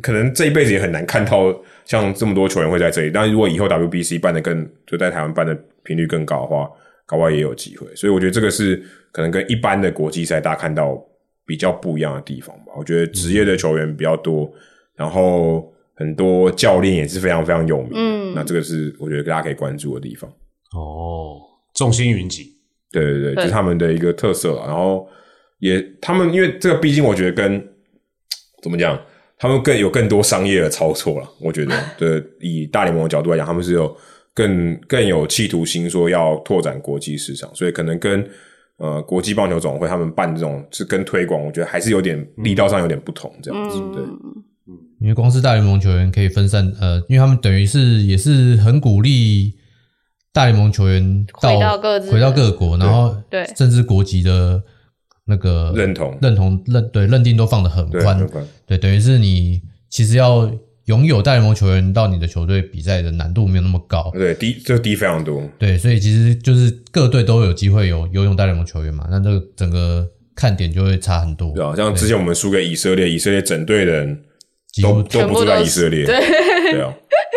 可能这一辈子也很难看到像这么多球员会在这里。但如果以后 WBC 办的更就在台湾办的频率更高的话，搞不好也有机会。所以我觉得这个是可能跟一般的国际赛大家看到比较不一样的地方吧。我觉得职业的球员比较多，然后很多教练也是非常非常有名。嗯，那这个是我觉得大家可以关注的地方。哦，众星云集，对对对，对这是他们的一个特色。然后也他们因为这个，毕竟我觉得跟怎么讲，他们更有更多商业的操作了。我觉得，对，以大联盟的角度来讲，他们是有更更有企图心，说要拓展国际市场，所以可能跟呃国际棒球总会他们办这种是跟推广，我觉得还是有点力道上有点不同，这样子。对，因为光是大联盟球员可以分散，呃，因为他们等于是也是很鼓励大联盟球员到回到各自回到各国，然后对。甚至国籍的那个认同。认同认对认定都放得很对，很，宽。对，等于是你其实要拥有大联盟球员到你的球队比赛的难度没有那么高，对低就低非常多。对，所以其实就是各队都有机会有游泳大联盟球员嘛，那这个整个看点就会差很多。对啊，像之前我们输给以色列，以色列整队的人都都不住在以色列，对对啊，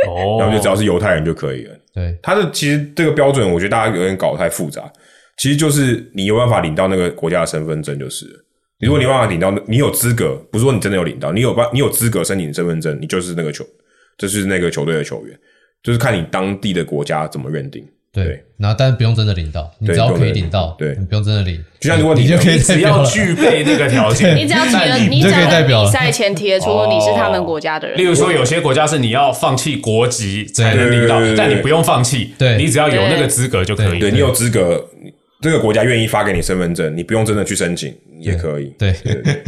哦，然后就只要是犹太人就可以了。对他的其实这个标准，我觉得大家有点搞得太复杂。其实就是你有办法领到那个国家的身份证就是了。如果你有办法领到，你有资格，不是说你真的有领到，你有办你有资格申请身份证，你就是那个球，就是那个球队的球员，就是看你当地的国家怎么认定。对对，然后但是不用真的领到，你只要可以领到，对你不用真的领，就像如果你你就可以只要。具备那个条件，你只要提了，你只就可以要在代表赛前提得出你是他们国家的人例，如说，有些国家是你要放弃国籍才能领到但你不用放弃，对你只要有那个资格就可以。对你有资格，这个国家愿意发给你身份证，你不用真的去申请也可以。对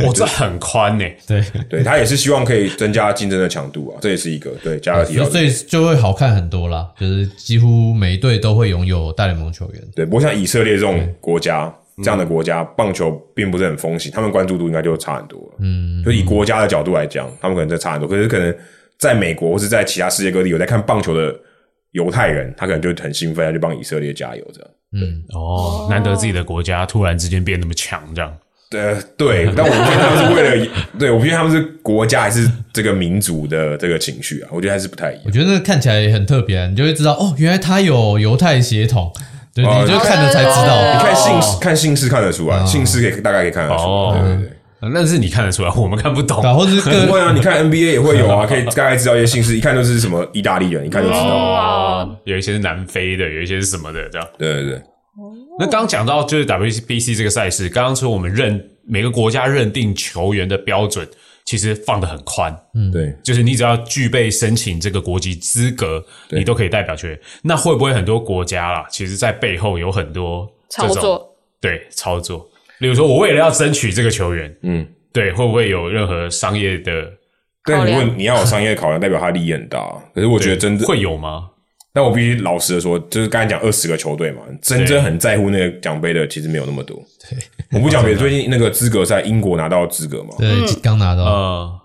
我这很宽呢，对，对，他也是希望可以增加竞争的强度啊，这也是一个对加尔提到的。所以就会好看很多啦，就是几乎每一队都会拥有大联盟球员。对，不过像以色列这种国家，这样的国家，棒球并不是很风行，他们关注度应该就差很多了。嗯，就以国家的角度来讲，他们可能真的差很多。可是可能在美国或是在其他世界各地有在看棒球的犹太人，他可能就很兴奋，他就帮以色列加油这样。嗯，哦，难得自己的国家突然之间变那么强，这样呃，对，但我不觉得他们是为了，对我不觉得他们是国家还是这个民族的这个情绪啊，我觉得还是不太一样我。觉得那个看起来也很特别啊，你就会知道哦，原来他有犹太血统，对，哦你就看了才知哦道。你看姓氏，看姓氏看得出来，姓氏可以大概可以看得出。对对对。那是你看得出来，我们看不懂。啊，或者是 不各会啊，你看 NBA 也会有啊，可以大概知道一些姓氏，一看就是什么意大利人，一看就知道。哦，有一些是南非的，有一些是什么的，这样。对对对，那刚刚讲到就是 WBC 这个赛事，刚刚说我们认每个国家认定球员的标准其实放得很宽，对，就是你只要具备申请这个国籍资格，你都可以代表球员。那会不会很多国家啦，其实在背后有很多这种操作，对操作？例如说，我为了要争取这个球员，嗯，对，会不会有任何商业的但你问你要有商业考量，代表他利益很大。可是我觉得真的，会有吗？但我必须老实的说，就是刚才讲二十个球队嘛，真正很在乎那个奖杯的，其实没有那么多。对我不讲别的，最近那个资格赛，英国拿到资格嘛，对刚拿到，嗯，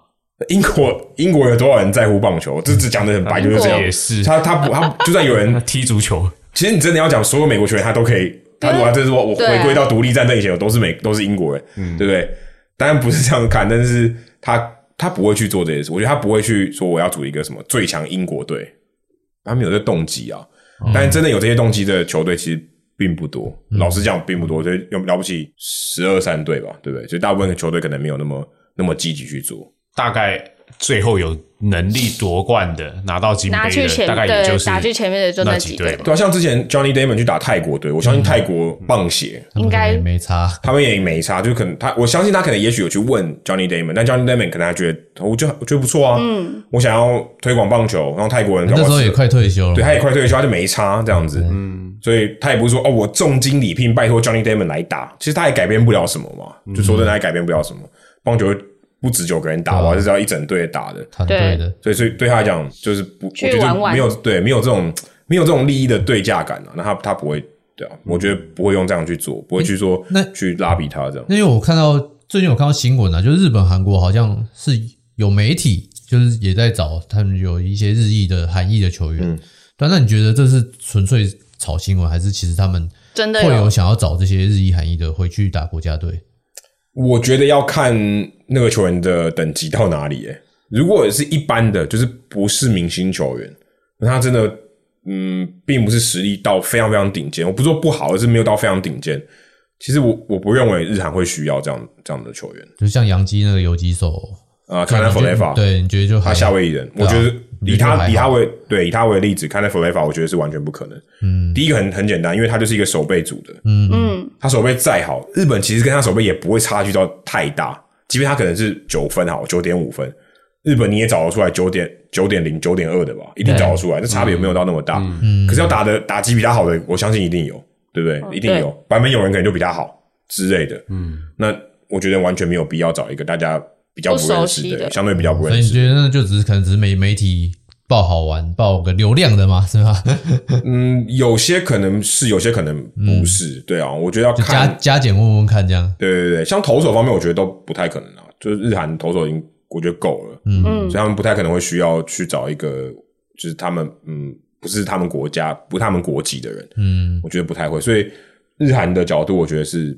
英国英国有多少人在乎棒球？这只讲的很白，就是这样。也是他他不他就算有人，踢足球，其实你真的要讲所有美国球员，他都可以。他如果他真的说我回归到独立战争以前，我都是美都是英国人，对不对？当然不是这样看，但是他他不会去做这些事。我觉得他不会去说我要组一个什么最强英国队，他们有这动机啊。但真的有这些动机的球队其实并不多，老实讲并不多，所以有了不起十二三队吧，对不对？所以大部分的球队可能没有那么那么积极去做。大概最后有能力夺冠的、拿到金杯的，拿去前大概也就是对拿去前面的就那那几队几队嘛。对啊，像之前 Johnny Damon 去打泰国队，我相信泰国棒协应该。也没差。他们也没差，就可能他，我相信他可能也许有去问 Johnny Damon，但 Johnny Damon 可能他觉得，我觉得我觉得不错啊，嗯，我想要推广棒球，然后泰国人搞不好是那时候也快退休了，对，他也快退休，他就没差这样子，嗯，所以他也不是说哦，我重金礼聘拜托 Johnny Damon 来打，其实他也改变不了什么嘛，就说真的，他也改变不了什么，棒球不止九个人打吧，是要一整队打的，团队的，所以所以对他来讲就是不，我觉得去玩玩没有对没有这种没有这种利益的对价感啊，那他他不会对啊，我觉得不会用这样去做，不会去说那去拉比他这样。那因为我看到最近有看到新闻啊，就是日本、韩国好像是有媒体就是也在找他们有一些日裔的韩裔的球员。嗯对啊，那你觉得这是纯粹炒新闻，还是其实他们真的会有想要找这些日裔、韩裔的回去打国家队？我觉得要看那个球员的等级到哪里、欸。如果是一般的，就是不是明星球员，那他真的嗯，并不是实力到非常非常顶尖。我不是说不好，而是没有到非常顶尖。其实我我不认为日韩会需要这样这样的球员就像杨基那个游击手，啊。看他 f l e v 对，你觉得就他夏威夷人，我觉得以他以他为对以他为例子，看那 f l e v a 我觉得是完全不可能。嗯，第一个很很简单，因为他就是一个守备组的，嗯，他手背再好，日本其实跟他守备也不会差距到太大，即便他可能是九分好，九点五分，日本你也找得出来九点九点零、九点二的吧，一定找得出来，这差别没有到那么大。嗯，可是要打的打击比他好的，我相信一定有，对不对？一定有，版本有人可能就比他好之类的。嗯，那我觉得完全没有必要找一个大家比较不认识不熟悉的相对比较不所以你觉得那就只是可能只是媒媒体报好玩、报个流量的嘛，是吧？嗯，有些可能是，有些可能不是。对啊，我觉得要就加看。加减问问看这样。对对对，像投手方面，我觉得都不太可能啊。就是日韩投手已经我觉得够了，嗯嗯所以他们不太可能会需要去找一个就是他们嗯不是他们国家不是他们国籍的人，嗯，我觉得不太会。所以日韩的角度，我觉得是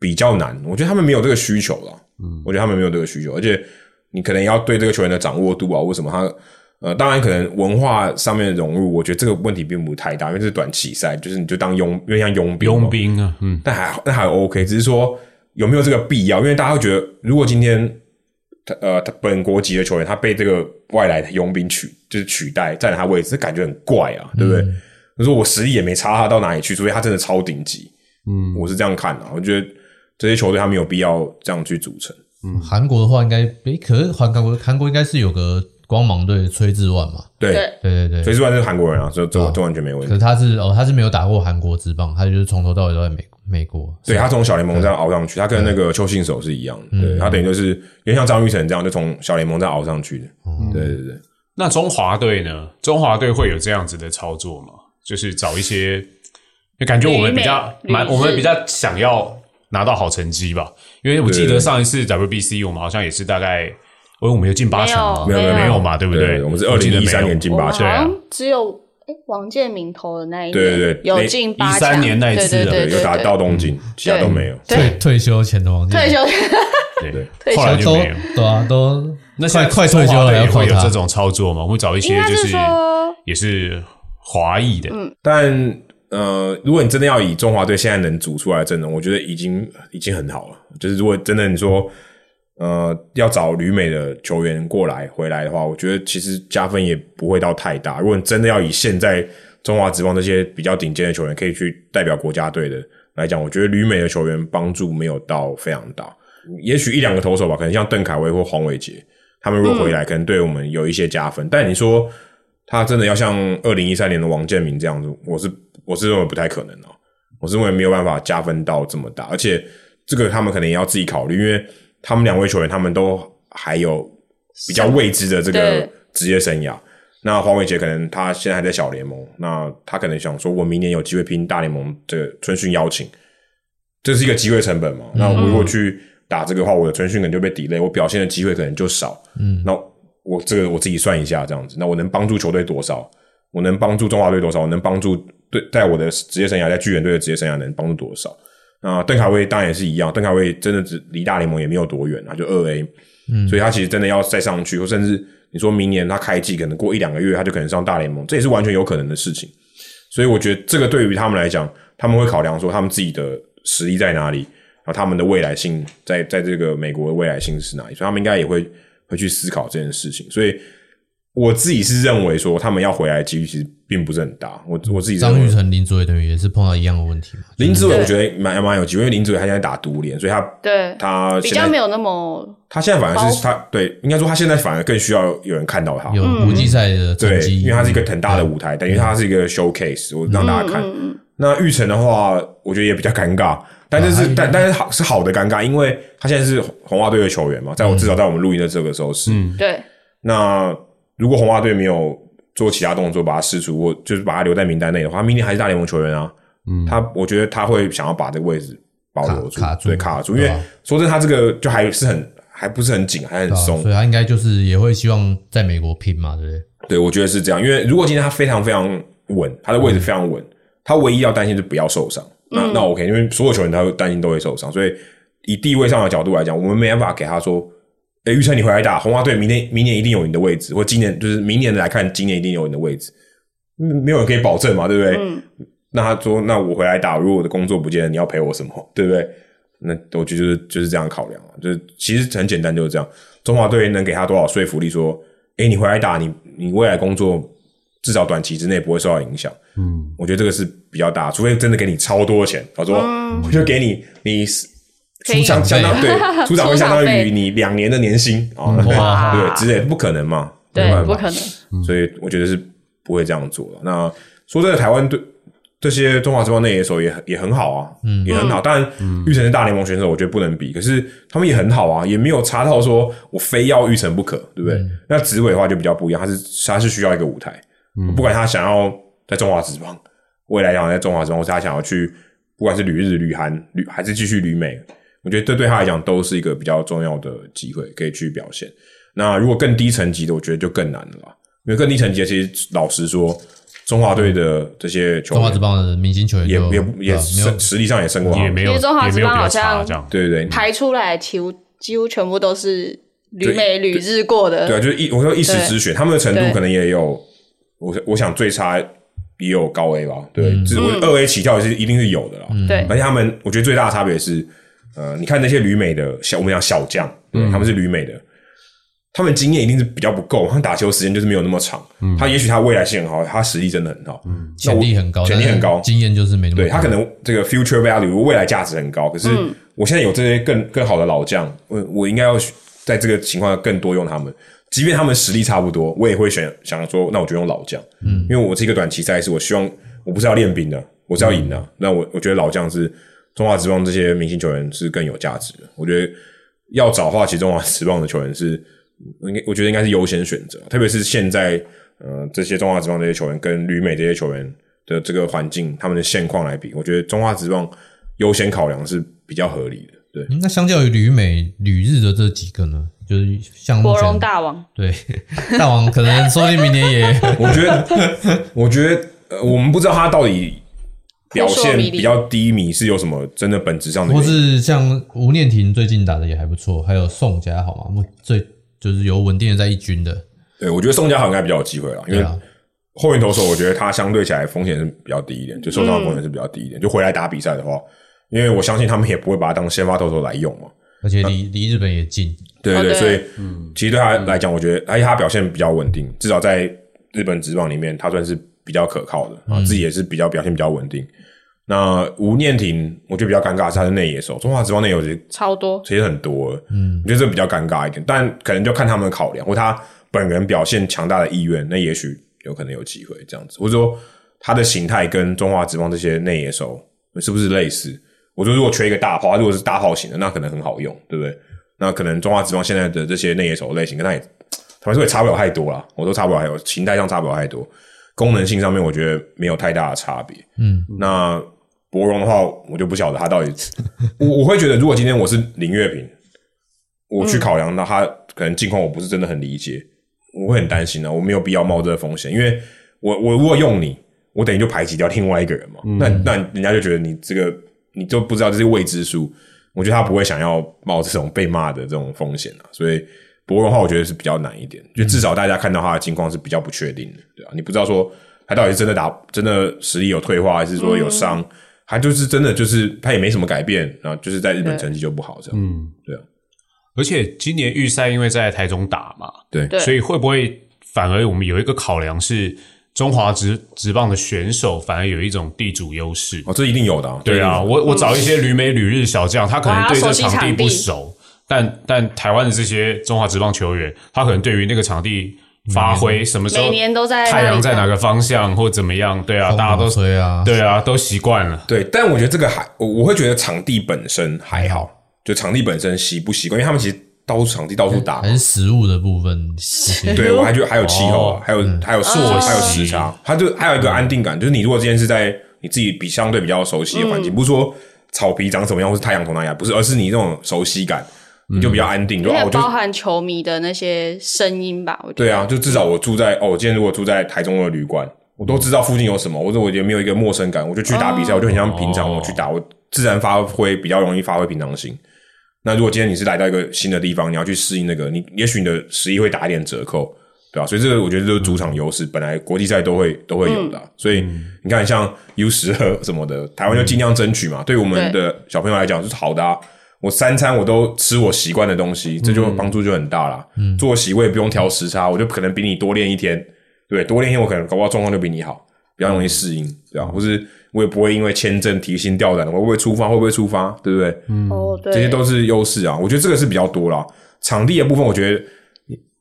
比较难。我觉得他们没有这个需求了，嗯，我觉得他们没有这个需求，而且你可能要对这个球员的掌握度啊，为什么他呃，当然可能文化上面的融入，我觉得这个问题并不太大，因为这是短期赛，就是你就当佣，因为像佣兵嘛，佣兵啊，嗯，但还那还 OK，只是说有没有这个必要？因为大家会觉得，如果今天他呃他本国籍的球员他被这个外来的佣兵取就是取代占了他位置，这感觉很怪啊，对不对？就说我实力也没差他到哪里去，除非他真的超顶级。嗯，我是这样看的、我觉得这些球队他没有必要这样去组成。嗯韩国的话应该，诶，可是韩国韩国应该是有个光芒队崔志万嘛，对，对，对对崔志万是韩国人啊，这这这完全没问题。可是他是哦，他是没有打过韩国职棒，他就是从头到尾都在美美国。对他从小联盟这样熬上去，他跟那个邱信守是一样的。对他等于就是有点像张玉成这样，就从小联盟这样熬上去的。对对对。那中华队呢？中华队会有这样子的操作吗？就是找一些，感觉我们比较蛮，我们比较想要拿到好成绩吧。因为我记得上一次 WBC 我们好像也是大概，哦，我们有进八强吗？没有没有。没有嘛，对不对？我们是二零一三年进八强，像只有哎王建民投的那一年，对对对有进八强，13年那一次的对对对有打到东京，其他都没有。退退休前的王建退休，对。退休。都后来就没有。对啊，都那现在快快退休了，会有这。种操作吗？会找一些就是也是华裔的，但呃，如果你真的要以中华队现在能组出来的阵容，我觉得已经已经很好了。就是如果真的你说，呃，要找旅美的球员过来回来的话，我觉得其实加分也不会到太大。如果你真的要以现在中华职棒这些比较顶尖的球员可以去代表国家队的来讲，我觉得旅美的球员帮助没有到非常大。也许一两个投手吧，可能像邓凯威或黄伟杰，他们如果回来，可能对我们有一些加分。但你说他真的要像二零一三年的王建民这样子，我是我是认为不太可能哦。我是认为没有办法加分到这么大，而且这个他们可能也要自己考虑，因为他们两位球员他们都还有比较未知的这个职业生涯。那黄伟杰可能他现在还在小联盟，那他可能想说，我明年有机会拼大联盟的春训邀请，这是一个机会成本嘛？那我如果去打这个的话，我的春训可能就被 delay，我表现的机会可能就少。嗯，那我这个我自己算一下，这样子，那我能帮助球队多少？我能帮助中华队多少？我能帮助对在我的职业生涯，在巨人队的职业生涯能帮助多少？那邓卡威当然也是一样，邓卡威真的只离大联盟也没有多远啊，就二 A，嗯，所以他其实真的要再上去，或甚至你说明年他开季可能过一两个月，他就可能上大联盟，这也是完全有可能的事情。所以我觉得这个对于他们来讲，他们会考量说他们自己的实力在哪里，然后他们的未来性在在这个美国的未来性是哪里，所以他们应该也会会去思考这件事情。所以我自己是认为说，他们要回来的几率其实并不是很大。我我自己认为张玉成、林志伟等于也是碰到一样的问题嘛。林志伟，我觉得蛮蛮有机会，因为林志伟他现在打独联，所以他对，他现在较没有那么他现在反而是他对，应该说他现在反而更需要有人看到他。有国际赛的成对，绩，因为他是一个很大的舞台，等于他是一个 showcase，我让大家看。那玉成的话，我觉得也比较尴尬，但是是、啊但但是好是好的尴尬，因为他现在是红袜队的球员嘛，在我至少在我们录音的这个时候是。对，那如果红袜队没有做其他动作把他释出，或就是把他留在名单内的话，他明年还是大联盟球员啊。嗯，他我觉得他会想要把这个位置保留住，卡卡住对卡住，因为说真的，他这个就还是很还不是很紧，还很松。所以他应该就是也会希望在美国拼嘛，对不对？对，我觉得是这样，因为如果今天他非常非常稳，他的位置非常稳，他唯一要担心是不要受伤。那那 OK，因为所有球员他会担心都会受伤，所以以地位上的角度来讲，我们没办法给他说，诶，预测你回来打红花队，明年明年一定有你的位置，或今年就是明年来看，今年一定有你的位置，嗯没有人可以保证嘛，对不对？那他说，那我回来打，如果我的工作不见了，你要赔我什么，对不对？那我觉得就是就是这样考量啊，就是其实很简单，就是这样。中华队能给他多少说服力？说，诶，你回来打，你你未来工作至少短期之内不会受到影响。嗯，我觉得这个是比较大，除非真的给你超多钱，他说、我就给你你出场相当对出场会相当于你两年的年薪啊，哇。对之类，不可能嘛，没对，不可能。所以我觉得是不会这样做的。那说真的，台湾对这些中华职棒内野手也很也很好啊，嗯，也很好。当然，玉成是大联盟选手，我觉得不能比，可是他们也很好啊，也没有差到说我非要玉成不可，对不对？那职伟的话就比较不一样，他是他是需要一个舞台，不管他想要在中华职棒，未来想要在中华职棒，或是他想要去，不管是旅日、旅韩、旅还是继续旅美，我觉得这对他来讲都是一个比较重要的机会，可以去表现。那如果更低层级的，我觉得就更难了啦。因为更低层级的，其实老实说，中华队的这些球中华职员棒的明星球员也就也也实实力上也胜过也没有中华职也没有比较棒好像差这样。对对对，排出来几乎几乎全部都是旅美旅日过的，对啊，就是一我说一时之选，他们的程度对可能也有，我我想最差也有高 A 吧，对，嗯就是我二 A 起跳是一定是有的啦。对而且他们我觉得最大的差别是，呃，你看那些旅美的小，我们讲小将，对，嗯他们是旅美的，他们经验一定是比较不够，他们打球时间就是没有那么长。他也许他未来性很好，他实力真的很好，嗯，潜力很高，潜力很高经验就是没那么对他可能这个 future value 未来价值很高，可是嗯我现在有这些更更好的老将，我我应该要在这个情况下更多用他们。即便他们实力差不多，我也会选想说，那我就用老将，嗯，因为我是一个短期赛事，我希望我不是要练兵的，我是要赢的。那我我觉得老将是中华职棒这些明星球员是更有价值的。我觉得要找的话，其实中华职棒的球员是应该，我觉得应该是优先选择，特别是现在呃这些中华职棒这些球员跟旅美这些球员的这个环境，他们的现况来比，我觉得中华职棒优先考量是比较合理的。对，嗯那相较于旅美、旅日的这几个呢，就是像目国荣大王，对大王，可能说不定明年也我觉得，我觉得呃，我们不知道他到底表现比较低迷是有什么真的本质上的或。是像吴念婷最近打的也还不错，还有宋佳好嘛，目最就是有稳定的在一军的，对，我觉得宋佳好应该比较有机会啦，因为后援投手，我觉得他相对起来风险是比较低一点，就受伤的风险是比较低一点。就回来打比赛的话，因为我相信他们也不会把他当先发投手来用嘛。而且离离日本也近，对对对，哦对所以其实对他来讲，我觉得而且他表现比较稳定，至少在日本职棒里面，他算是比较可靠的啊，自己也是比较表现比较稳定。那吴念婷，我觉得比较尴尬是他是内野手，中华职棒内野手其实超多，其实很多了，嗯，我觉得这比较尴尬一点，但可能就看他们的考量或他本人表现强大的意愿，那也许有可能有机会这样子，或者说他的形态跟中华职棒这些内野手是不是类似？我说如果缺一个大炮，他如果是大炮型的，那可能很好用，对不对？那可能中华职棒现在的这些内野手类型跟他也，他们说也差不了太多啦，我都差不了太多，形态上差不了太多，功能性上面我觉得没有太大的差别。嗯，那博荣的话，我就不晓得他到底，我我会觉得，如果今天我是林月平，我去考量那他可能近况我不是真的很理解，我会很担心的、我没有必要冒这个风险，因为我我如果用你，我等于就排挤掉另外一个人嘛，那那人家就觉得你这个你就不知道这是未知数，我觉得他不会想要冒这种被骂的这种风险啊，所以博荣的话，我觉得是比较难一点，就至少大家看到他的近况是比较不确定的，对吧、你不知道说他到底是真的打真的实力有退化，还是说有伤，他就是真的就是他也没什么改变，然后就是在日本成绩就不好这样，嗯，对啊，而且今年预赛因为在台中打嘛，对。对。所以会不会反而我们有一个考量是中华职职棒的选手反而有一种地主优势？哦，这一定有的、啊，对啊，我我找一些旅美旅日小将，他可能对这场地不熟，但但台湾的这些中华职棒球员，他可能对于那个场地发挥什么时候每年都在太阳在哪个方向或怎么样，对啊，大家都吹啊，对啊，都习惯了。对，但我觉得这个还我我会觉得场地本身还好，就场地本身习不习惯，因为他们其实到处场地到处打嘛。还，是食物的部分，对，我还觉得还有气候啊，还有还有作息还有时差，它就还有一个安定感，就是你如果今天是在你自己比相对比较熟悉的环境，不是说草皮长什么样或是太阳从哪里来，不是，而是你那种熟悉感，你就比较安定，就哦，我就包含球迷的那些声音吧，我觉得对啊，就至少我住在哦，我今天如果住在台中的旅馆，我都知道附近有什么，或者我也没有一个陌生感，我就去打比赛，我就很像平常我去打，我自然发挥比较容易发挥平常心。那如果今天你是来到一个新的地方，你要去适应那个，你也许你的实力会打一点折扣，对吧、所以这个我觉得就是主场优势，本来国际赛都会都会有的啊、所以你看，像 U 十二什么的，台湾就尽量争取嘛。对我们的小朋友来讲就是好的啊。我三餐我都吃我习惯的东西，这就帮助就很大啦。作息我也不用调时差，我就可能比你多练一天，对，多练一天我可能搞不好状况就比你好，比较容易适应，对吧、或是我也不会因为签证提心吊胆，我会不会出发，会不会出发，对不对？哦，对，这些都是优势啊。我觉得这个是比较多啦。场地的部分，我觉得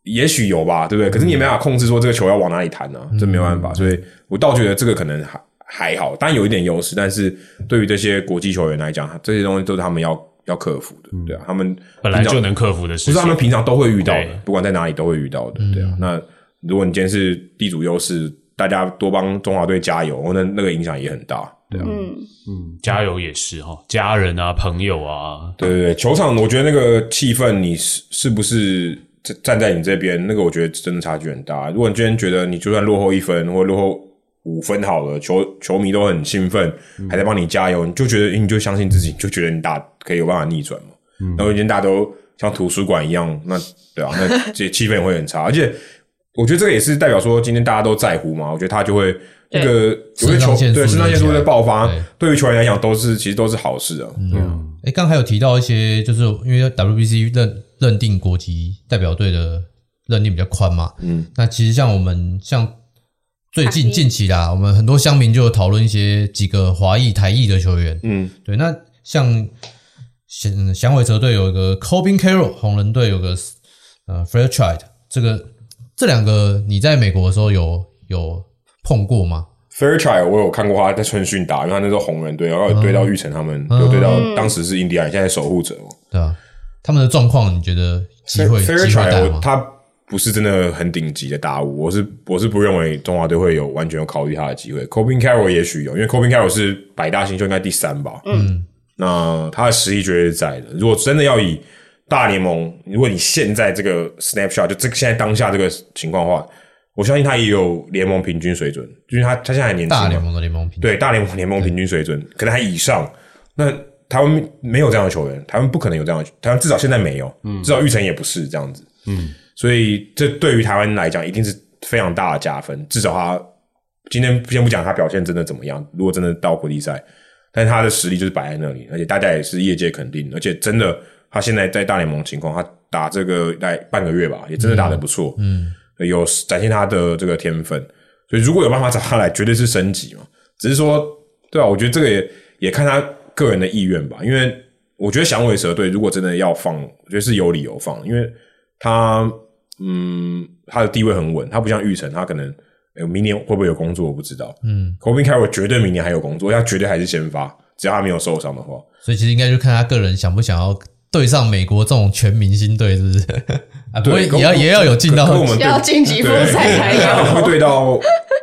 也许有吧，对不对？可是你也没办法控制说这个球要往哪里弹啊，这没办法。所以我倒觉得这个可能还还好，当然有一点优势，但是对于这些国际球员来讲，这些东西都是他们要要克服的，对啊，他们本来就能克服的事情不是他。们平常都会遇到的，不管在哪里都会遇到的，对啊。那如果你今天是地主优势，大家多帮中华队加油，那那个影响也很大，对啊。嗯，嗯，加油也是哈，家人啊、朋友啊，对对对，球场我觉得那个气氛，你是是不是站站在你这边？那个我觉得真的差距很大。如果你今天觉得你就算落后一分或落后五分好了，球球迷都很兴奋，还在帮你加油，你就觉得你就相信自己，就觉得你打可以有办法逆转嘛。然后今天大家都像图书馆一样，那对啊，那这气氛也会很差。而且我觉得这个也是代表说今天大家都在乎嘛，我觉得他就会那个有些球对肾上腺素的爆发对，对于球员来讲都是其实都是好事啊。嗯，哎，刚才有提到一些，就是因为 WBC 认认定国籍代表队的认定比较宽嘛，嗯，那其实像我们像最近近期啦，我们很多乡民就有讨论一些几个华裔、台裔的球员，嗯，对，那像响响尾蛇队有一个 Cobin Carroll，红人队有个呃 Fairchild，这个这两个你在美国的时候有有碰过吗？Fairchild 我有看过他在春训打，因为他那时候红人队，然后有对到玉成他们，有对到当时是印第安，现在守护者嘛。对啊、他们的状况你觉得机会 Fairchild？他不是真的很顶级的大物，我是我是不认为中华队会有完全有考虑他的机会。Cobin Carroll 也许有，因为 Cobin Carroll 是百大新秀应该第三吧。嗯，那他的实力绝对是在的。如果真的要以大联盟，如果你现在这个 snapshot 就这个现在当下这个情况的话，我相信他也有联盟平均水准，因为他他现在还年轻嘛。大联盟的联盟评对大联盟联盟平均水准，可能还以上。那台湾没有这样的球员，台湾不可能有这样的，台湾至少现在没有，至少玉成也不是这样子，嗯，所以这对于台湾来讲一定是非常大的加分，至少他今天先不讲他表现真的怎么样，如果真的到国际赛，但他的实力就是摆在那里，而且大家也是业界肯定，而且真的他现在在大联盟情况，他打这个大概半个月吧，也真的打得不错，嗯，有展现他的这个天分，所以如果有办法找他来，绝对是升级嘛。只是说，对啊，我觉得这个也也看他个人的意愿吧，因为我觉得响尾蛇队如果真的要放，我觉得是有理由放，因为他嗯他的地位很稳，他不像玉成，他可能。哎，明年会不会有工作？我不知道。嗯 c o b i n Carroll 绝对明年还有工作，他绝对还是先发，只要他没有受伤的话。所以其实应该就看他个人想不想要对上美国这种全明星队，是不是？啊，不会也要也要有进到跟我要晋级复赛才有。会对到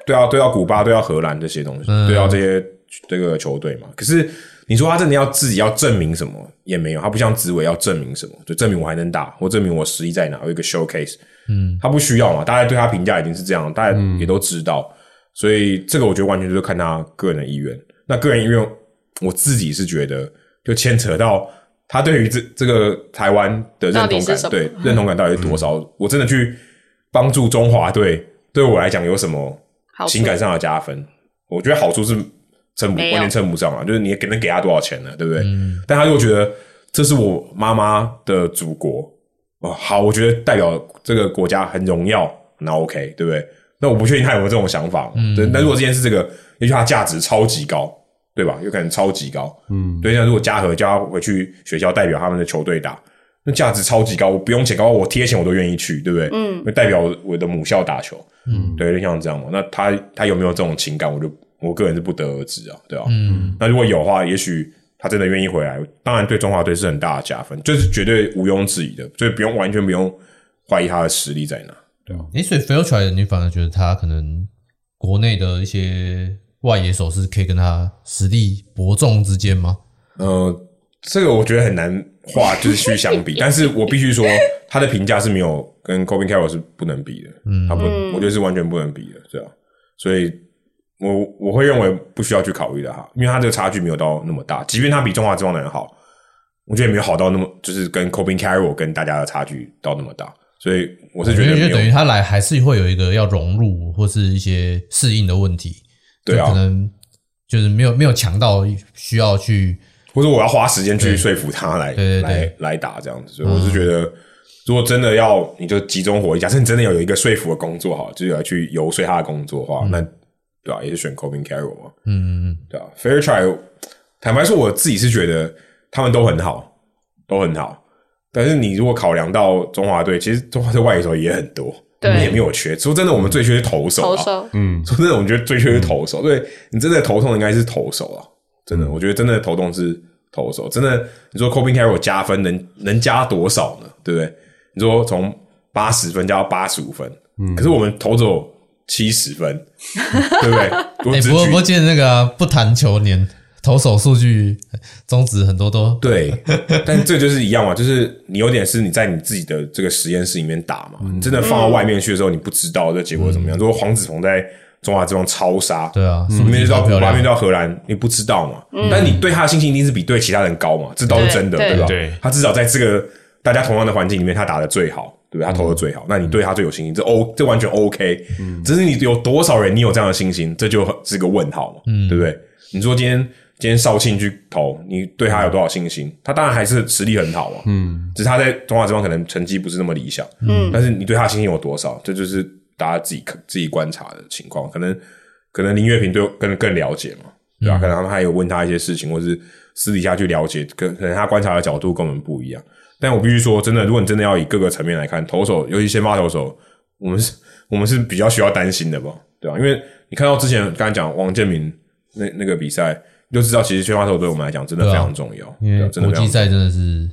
对啊，对到古巴，对到荷兰这些东西，对到这些这个球队嘛。可是你说他真的要自己要证明什么也没有，他不像紫伟要证明什么，就证明我还能打，或证明我实力在哪，有一个 showcase。嗯，他不需要嘛，大家对他评价已经是这样，大家也都知道，所以这个我觉得完全就是看他个人的意愿。那个人意愿，我自己是觉得就牵扯到他对于这这个台湾的认同感，对认同感到底是多少？我真的去帮助中华队，对我来讲有什么情感上的加分？我觉得好处是称不完全称不上啊，就是你给能给他多少钱呢？对不对？但他如果觉得这是我妈妈的祖国。哦，好，我觉得代表这个国家很荣耀，那 OK，对不对？那我不确定他有没有这种想法。嗯，对。那如果这件事这个，也许他价值超级高，对吧？有可能超级高。嗯，对。那如果嘉禾叫他回去学校代表他们的球队打，那价值超级高，我不用钱高，我贴钱我都愿意去，对不对？嗯，代表我的母校打球。嗯，对，就像这样嘛。那他他有没有这种情感，我就我个人是不得而知啊，对吧？嗯，那如果有的话，也许。他真的愿意回来，当然对中华队是很大的加分，就是绝对毋庸置疑的，所以不用完全不用怀疑他的实力在哪，对啊？诶，所以 fail 出来的，你反而觉得他可能国内的一些外野手是可以跟他实力伯仲之间吗？呃，这个我觉得很难画，就是去相比，但是我必须说，他的评价是没有跟 Cobin Carroll 是不能比的，嗯，他不，我觉得是完全不能比的，对吧？所以。我我会认为不需要去考虑的哈，因为他这个差距没有到那么大，即便他比中华之王的人好，我觉得也没有好到那么，就是跟 Cobin Carroll 跟大家的差距到那么大，所以我是觉得，等于他来还是会有一个要融入或是一些适应的问题，对啊，可能就是没有没有强到需要去，或者我要花时间去说服他来来来打这样子，所以我是觉得，如果真的要你就集中火力，假设你真的要有一个说服的工作哈，就是要去游说他的工作的话，那。对吧？也是选 Cobin Carroll 嘛。嗯嗯嗯，对吧？Fairchild，坦白说，我自己是觉得他们都很好，都很好。但是你如果考量到中华队，其实中华队外野手也很多，对，也没有缺。说真的，我们最缺是投手。投手，嗯，说真的，我觉得最缺是投手。对你真的头痛，应该是投手啊。真的，我觉得真的头痛是投手。真的，你说 Cobin Carroll 加分能能加多少呢？对不对？你说从八十分加到八十五分，嗯，可是我们投手。七十分，对不对？哎，不过不过，记得那个不谈球年投手数据 中值很多都对，但这就是一样嘛，就是你有点是你在你自己的这个实验室里面打嘛，你真的放到外面去的时候，你不知道这结果怎么样。如果黄子鹏在中华之邦超杀，对啊，面对到古巴，面对到荷兰，你不知道嘛？但你对他的信心一定是比对其他人高嘛，这都是真的，对吧？对，他至少在这个大家同样的环境里面，他打的最好。对，他投的最好，那你对他最有信心，这 O 这完全 OK。嗯，只是你有多少人，你有这样的信心，这就是个问号嘛，嗯，对不对？你说今天今天少庆去投，你对他有多少信心？他当然还是实力很好嘛，嗯，只是他在中华之邦可能成绩不是那么理想，嗯，但是你对他信心有多少？这就是大家自己自己观察的情况。可能可能林月平对更更了解嘛，对吧？可能他们还有问他一些事情，或是私底下去了解，可可能他观察的角度跟我们不一样。但我必须说，真的，如果你真的要以各个层面来看，投手，尤其先发投手，我们是，我们是比较需要担心的吧，对吧？因为你看到之前刚才讲王建民那那个比赛，就知道其实先发投手对我们来讲真的非常重要，因为国际赛真的是。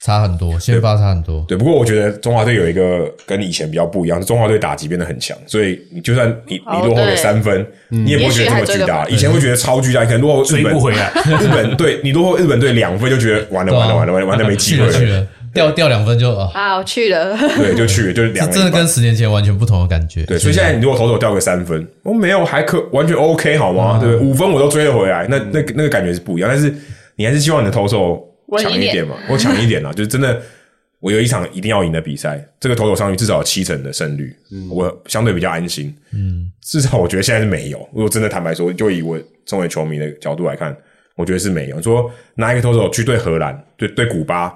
差很多，先发差很多。对，不过我觉得中华队有一个跟以前比较不一样，中华队打击变得很强，所以你就算你你落后了三分，你也不会觉得这么巨大。以前会觉得超巨大，可能落后追不回来。日本队你落后日本队两分就觉得完了完了完了完了完了没机会了，掉掉两分就啊啊去了，对，就去了，就是两真的跟十年前完全不同的感觉。对，所以现在你如果投手掉个三分，我没有还可完全 OK 好吗？对，五分我都追得回来，那那那个感觉是不一样。但是你还是希望你的投手强一点嘛，我强一点啊，就是真的。我有一场一定要赢的比赛，这个投手上去至少有七成的胜率，我相对比较安心。嗯，至少我觉得现在是没有。如果真的坦白说，就以我身为球迷的角度来看，我觉得是没有。你说拿一个投手去对荷兰，对对古巴，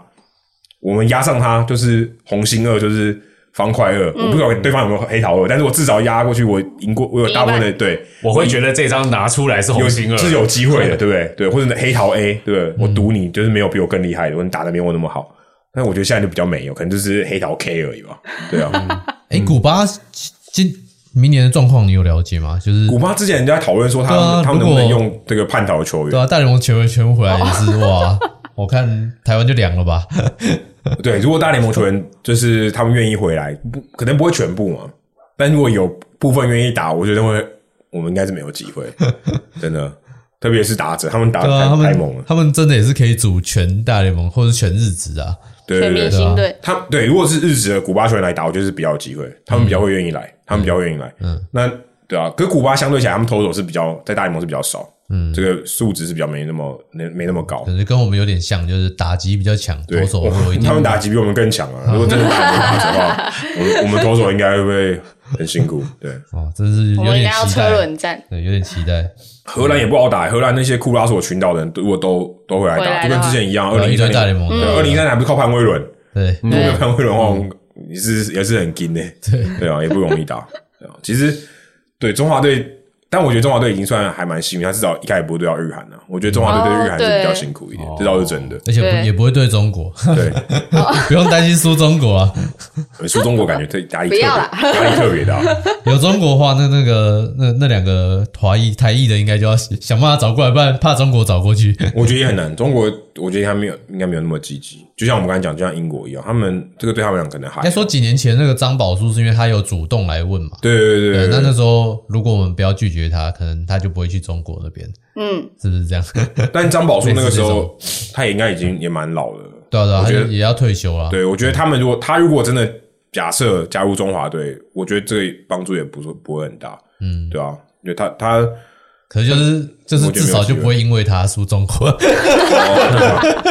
我们压上他就是红心二，就是方块二。我不知道对方有没有黑桃二，但是我至少压过去，我赢过，我有大部分的对，我会觉得这张拿出来是红心二，是有机会的，对 不对？对，或者黑桃 A，对不对？我赌你就是没有比我更厉害的，或者你打的没我那么好。但我觉得现在就比较没有，可能就是黑桃 K 而已吧。对啊，哎，古巴今明年的状况你有了解吗？就是古巴之前人家讨论说他他们能不能用这个叛逃球员？对啊，大联盟球员全部回来也是哇，我看台湾就凉了吧？对，如果大联盟球员就是他们愿意回来，不可能不会全部嘛。但如果有部分愿意打，我觉得会我们应该是没有机会，真的。特别是打者，他们打对啊，他太太猛了。们他们真的也是可以组全大联盟或者全日职啊。全对对对，明星队，他对，如果是日职的古巴球员来打，我觉得是比较有机会，他们比较会愿意来，他们比较愿意来。嗯，那对啊，可是古巴相对起来，他们投手是比较在大联盟是比较少，嗯，这个素质是比较没那么没没那么高。可是跟我们有点像，就是打击比较强，对投，手会有一定他们打击比我们更强啊！如果真的打的话，我们我们投手应该会不会很辛苦？对，哦，真是我有点们应该要车期待，轮战。对，有点期待。荷兰也不好打，荷兰那些库拉索群岛的人，如果都都会来打，就跟之前一样，二然后零一三堆大联盟的，二零一三还不是靠潘威伦，对，如果没有潘威伦的话，我们也是也是很劲的，对对啊，也不容易打。对啊，其实对中华队，但我觉得中华队已经算还蛮幸运，他至少一开始不会对到日韩啊。我觉得中华队对日韩是比较辛苦一点，这倒是真的。而且不也不会对中国，对，不用担心输中国啊。输中国感觉特压力特别不要啦压力特别大。有中国话，那那个那那两个华裔台裔的应该就要想办法找过来，不然怕中国找过去。我觉得也很难。中国，我觉得他没有，应该没有那么积极。就像我们刚才讲，就像英国一样，他们这个对他们俩可能还应该说几年前那个张宝书是因为他有主动来问嘛，对对对对那对。那时候如果我们不要拒绝他，可能他就不会去中国那边，嗯，是不是这样？但张宝树那个时候，他也应该已经也蛮老了。对啊对啊，我觉得他也要退休了。对，我觉得他们如果他如果真的假设加入中华队，我觉得这个帮助也不是不会很大。嗯，对啊，因为他他可是就是就是至少就不会因为他输中国。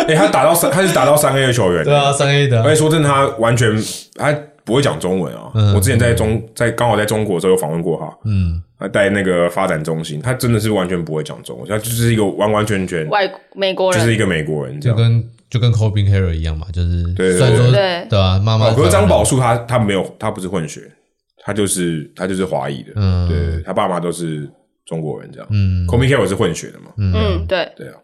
哎、他打到三，他是打到三 A 的球员。对啊，三 A 的啊。而且说真的，他完全他不会讲中文啊。嗯。我之前在中在刚好在中国的时候有访问过他，嗯，他在那个发展中心，他真的是完全不会讲中文，他就是一个完完全全外美国人。就是一个美国人这样。就跟就跟 Cobin Carroll 一样嘛，就是对对虽然说对。对啊，妈妈哦，可是张宝树他他没有，他不是混血，他就是他就是华裔的，嗯。对，他爸妈都是中国人这样。嗯。C o m i Carroll 是混血的嘛？嗯，对，对。啊，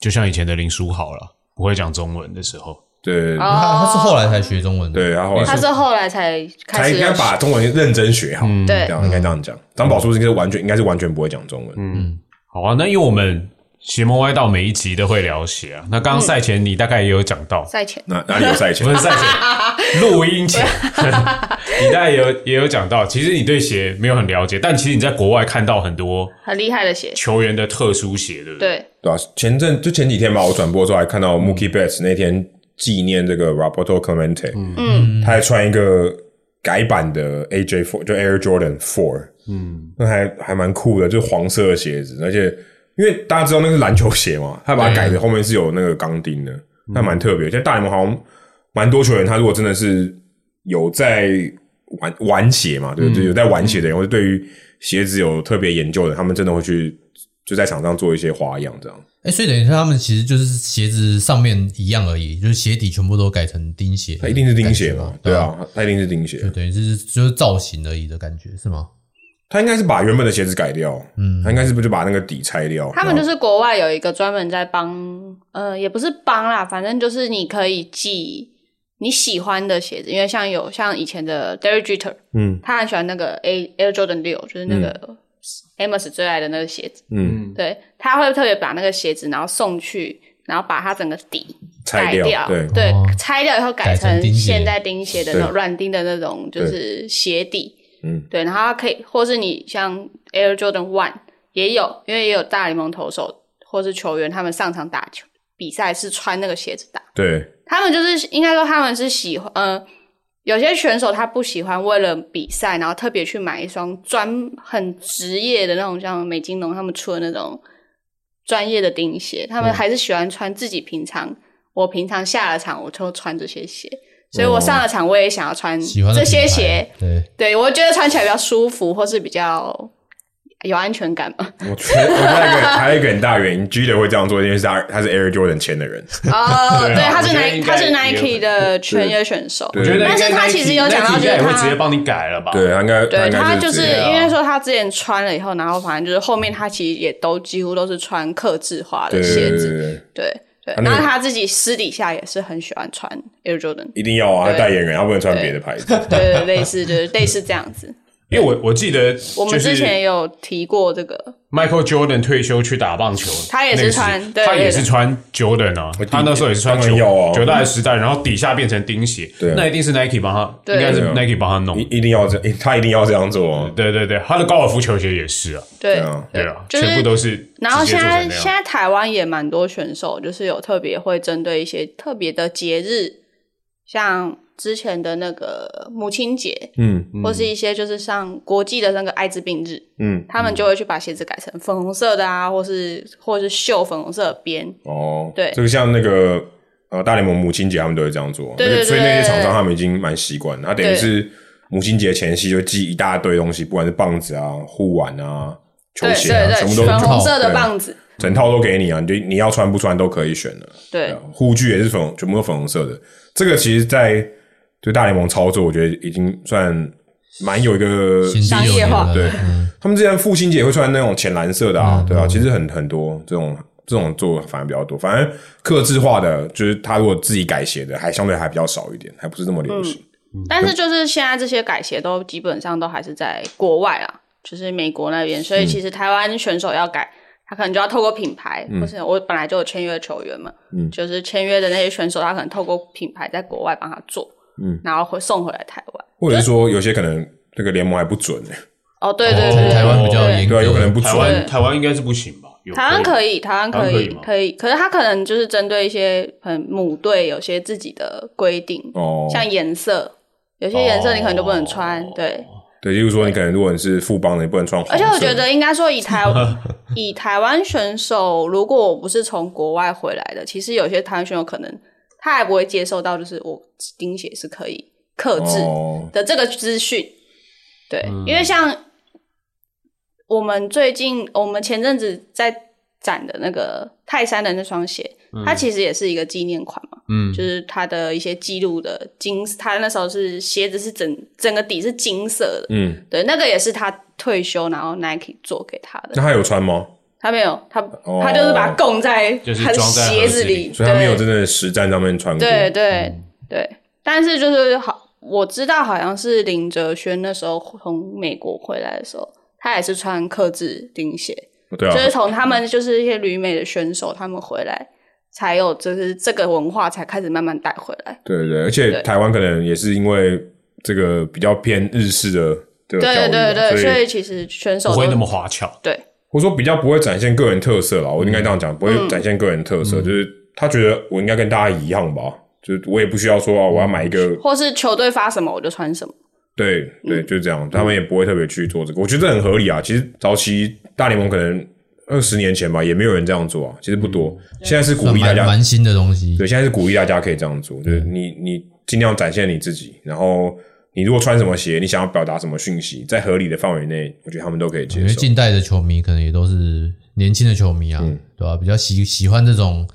就像以前的林书豪了，不会讲中文的时候，对他他是后来才学中文的，对，他后来他是后来才开始才应该把中文认真学好，对。这样应该这样讲。张宝树应该是完全应该是完全不会讲中文，嗯，好啊，那因为我们邪魔歪道每一集都会聊鞋啊。那刚刚赛前你大概也有讲到，赛前。那 哪里有赛前。不？是赛前，录音前，你大概也有也有讲到，其实你对鞋没有很了解，但其实你在国外看到很多很厉害的鞋，球员的特殊鞋，对不对？对，对啊，前阵就前几天吧，我转播的时候还看到 Mookie Betts 那天纪念这个 Roberto Clemente，嗯，他还穿一个改版的 AJ Four，就 Air Jordan Four，嗯，那还还蛮酷的，就是黄色的鞋子，而且因为大家知道那是篮球鞋嘛，他把它改的后面是有那个钢钉的，那蛮特别。现在大联盟好像蛮多球员，他如果真的是有在玩玩鞋嘛，对不对？有在玩鞋的人，或者对于鞋子有特别研究的，他们真的会去就在场上做一些花样，这样。哎，所以等于说他们其实就是鞋子上面一样而已，就是鞋底全部都改成钉鞋，它一定是钉鞋嘛？对对啊，它一定是钉鞋就。等于是就是造型而已的感觉，是吗？它应该是把原本的鞋子改掉，嗯，他应该是不是就把那个底拆掉？他们就是是国外有一个专门在帮，呃，也不是帮啦，反正就是你可以寄你喜欢的鞋子，因为像有像以前的 Derek Jeter，嗯。他很喜欢那个 A Air Jordan 六，就是那个 Amos 最爱的那个鞋子，嗯。对，他会特别把那个鞋子然后送去，然后把它整个底拆掉改掉，对。哦拆掉以后改改成现在钉鞋的那种对。软钉的那种，就是鞋底，嗯，对，然后它可以，或是你像 Air Jordan One 也有，因为也有大联盟投手或是球员，他们上场打球比赛是穿那个鞋子打，对，他们就是应该说他们是喜欢，呃，有些选手他不喜欢为了比赛，然后特别去买一双专很职业的那种，像美津浓他们出的那种专业的钉鞋，他们还是喜欢穿自己平常，我平常下了场我就穿这些鞋，所以我上了场我也想要穿这些鞋，对，对我觉得穿起来比较舒服，或是比较有安全感嘛。我觉得我觉得还有一个还有一个很大原因，G 的会这样做，因为是他他是 Air Jordan 签的人，哦，对啊对，他是我觉得 Nike，他是 Nike 的全约选手。对我觉得但是他其实有讲到，就是也会他直接帮你改了吧？对，他应该对他就是因为说他之前穿了以后，然后反正就是后面他其实也都几乎都是穿克制化的鞋子，对，那个然后他自己私底下也是很喜欢穿 Air Jordan，一定要啊，他对代言人，他不能穿别的牌子。对对，类似就是类似这样子。因为我我记得我们之前有提过这个，Michael Jordan 退休去打棒球，他也是穿对他也是穿 Jordan 啊，他那时候也是穿九代时代，然后底下变成钉鞋，对。啊那一定是 Nike 帮他，对。应该是 Nike 帮他弄。一。一定要这，他一定要这样做啊。对对对，他的高尔夫球鞋也是啊，对。对啊。对啊，就是全部都是然后现在现在台湾也蛮多选手，就是有特别会针对一些特别的节日，像之前的那个母亲节，嗯或是一些就是像国际的那个艾滋病日，嗯，他们就会去把鞋子改成粉红色的啊，或是或是绣粉红色的边。哦，对这个像那个呃大联盟母亲节，他们都会这样做。对所以那些对厂商他们已经蛮习惯了，他等于是母亲节前夕就寄一大堆东西，不管是棒子啊、护腕啊、球鞋全部都粉红色的棒子，整套都给你啊，你就你要穿不穿都可以选的。对护具也是粉，全部都粉红色的。这个其实，在就大联盟操作，我觉得已经算蛮有一个商业化。对嗯他们之前父亲节会穿那种浅蓝色的啊，对啊，其实很很多这种这种做反而比较多，反正克制化的，就是他如果自己改鞋的，还相对还比较少一点，还不是这么流行。但是就是现在这些改鞋都基本上都还是在国外啊，就是美国那边，所以其实台湾选手要改，他可能就要透过品牌，或是我本来就有签约的球员嘛，嗯就是签约的那些选手，他可能透过品牌在国外帮他做，嗯然后会送回来台湾。或者是说有些可能那个联盟还不准呢、哦，对对哦对对，台湾比较对严格，对啊，有可能不台准。湾台湾应该是不行吧？有台湾可以，台湾可以台湾可以吗可以，可是他可能就是针对一些很母队有些自己的规定，哦，像颜色，有些颜色你可能就不能穿，对。对，例如说你可能如果你是富邦的，你不能穿。而且我觉得应该说以台 以台湾选手，如果我不是从国外回来的，其实有些台湾选手可能他还不会接受到，就是我钉鞋是可以克制哦，的这个资讯。对，因为像我们最近，我们前阵子在展的那个泰山的那双鞋，它其实也是一个纪念款嘛，嗯就是它的一些记录的金，它那时候是鞋子是整整个底是金色的，嗯，对，那个也是他退休然后 Nike 做给他的那，他有穿吗？他没有，他、哦。他就是把它供在他的就是装在鞋子里。里，所以他没有真对的实战上面穿过。对对。对，但是就是好，我知道好像是林哲轩那时候从美国回来的时候，他也是穿克制钉鞋，对啊，就是从他们就是一些旅美的选手他们回来，才有就是这个文化才开始慢慢带回来。对对对，而且台湾可能也是因为这个比较偏日式的对，对对，所所以以其实选手不会那么花俏。对或者说比较不会展现个人特色啦。我应该这样讲，不会嗯展现个人特色，就是他觉得我应该跟大家一样吧，就是我也不需要说啊，我要买一个，或是球队发什么我就穿什么。对嗯对，就是这样，他们也不会特别去做这个，我觉得这很合理啊。其实早期大联盟可能二十年前吧，也没有人这样做啊，其实不多。现在是鼓算励大家，蛮蛮新的东西。对，现在是鼓励大家可以这样做，就是你你尽量展现你自己，然后你如果穿什么鞋，你想要表达什么讯息，在合理的范围内，我觉得他们都可以接受因为。近代的球迷可能也都是年轻的球迷啊，嗯对吧、比较喜喜欢这种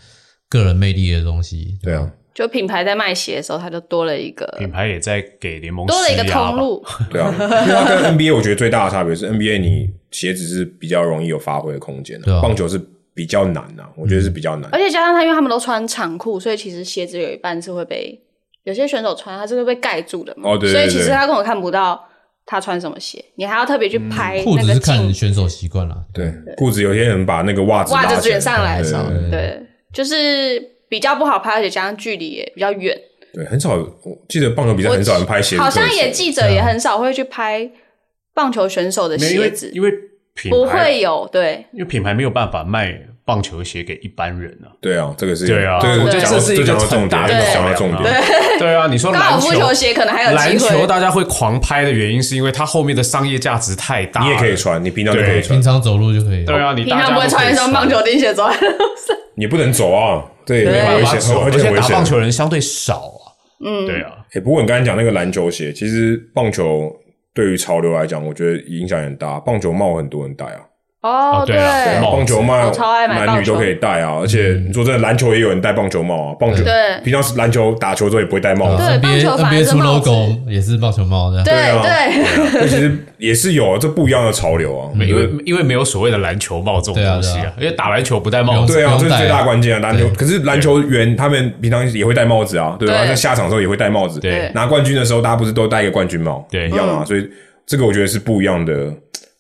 个人魅力的东西。对啊，就品牌在卖鞋的时候，它就多了一个品牌也在给联盟多了一个通路。对啊，因为它跟 NBA 我觉得最大的差别是 NBA 你鞋子是比较容易有发挥的空间的、对啊棒球是比较难啊，我觉得是比较难。而且加上他，因为他们都穿长裤，所以其实鞋子有一半是会被有些选手穿，他是会被盖住的嘛。哦对对所以其实他根本看不到他穿什么鞋，你还要特别去拍那个裤子是看镜选手习惯了，对，裤子有些人把那个袜子袜拉起来子卷上来的时候，对对对对，就是比较不好拍，而且加上距离也比较远。对，很少，我记得棒球比赛很少人拍鞋子好写，像也记者也很少会去拍棒球选手的没有因为鞋子，因为品不会有对。因为品牌没有办法卖棒球鞋给一般人啊。对啊，这个是对啊对我觉得讲到这是一个的讲到重考点，对啊，你说高尔夫篮球球鞋可能还有篮球大家会狂拍的原因，是因因为它后面的商业价值太大。你也可以穿，你平常就可以穿平，常走路就可以。对啊，你平常不会穿一双棒球钉鞋走在路上。你不能走啊，对很危险，没办法走而且很危险而且打棒。球人相对少啊。嗯，对啊，欸，不过你刚才讲那个篮球鞋，其实棒球对于潮流来讲，我觉得影响很大。棒球帽很多人戴啊，哦，对啊棒球帽我超爱买男女都可以戴啊。而且你说真的，篮球也有人戴棒球帽啊。棒球对平常是篮球打球之后也不会戴帽子，对棒 NBA 球反而 NBA 出 logo 也是棒球帽这样。对啊对，那其实也是有啊，这不一样的潮流啊。因为因为没有所谓的篮球帽这种东西啊，啊因为打篮球不戴帽子，对啊，这是最大关键啊！篮球可是篮球员他们平常也会戴帽子啊，对吧？在下场的时候也会戴帽子。对拿冠军的时候，大家不是都戴一个冠军帽？对一样啊。所以这个我觉得是不一样的，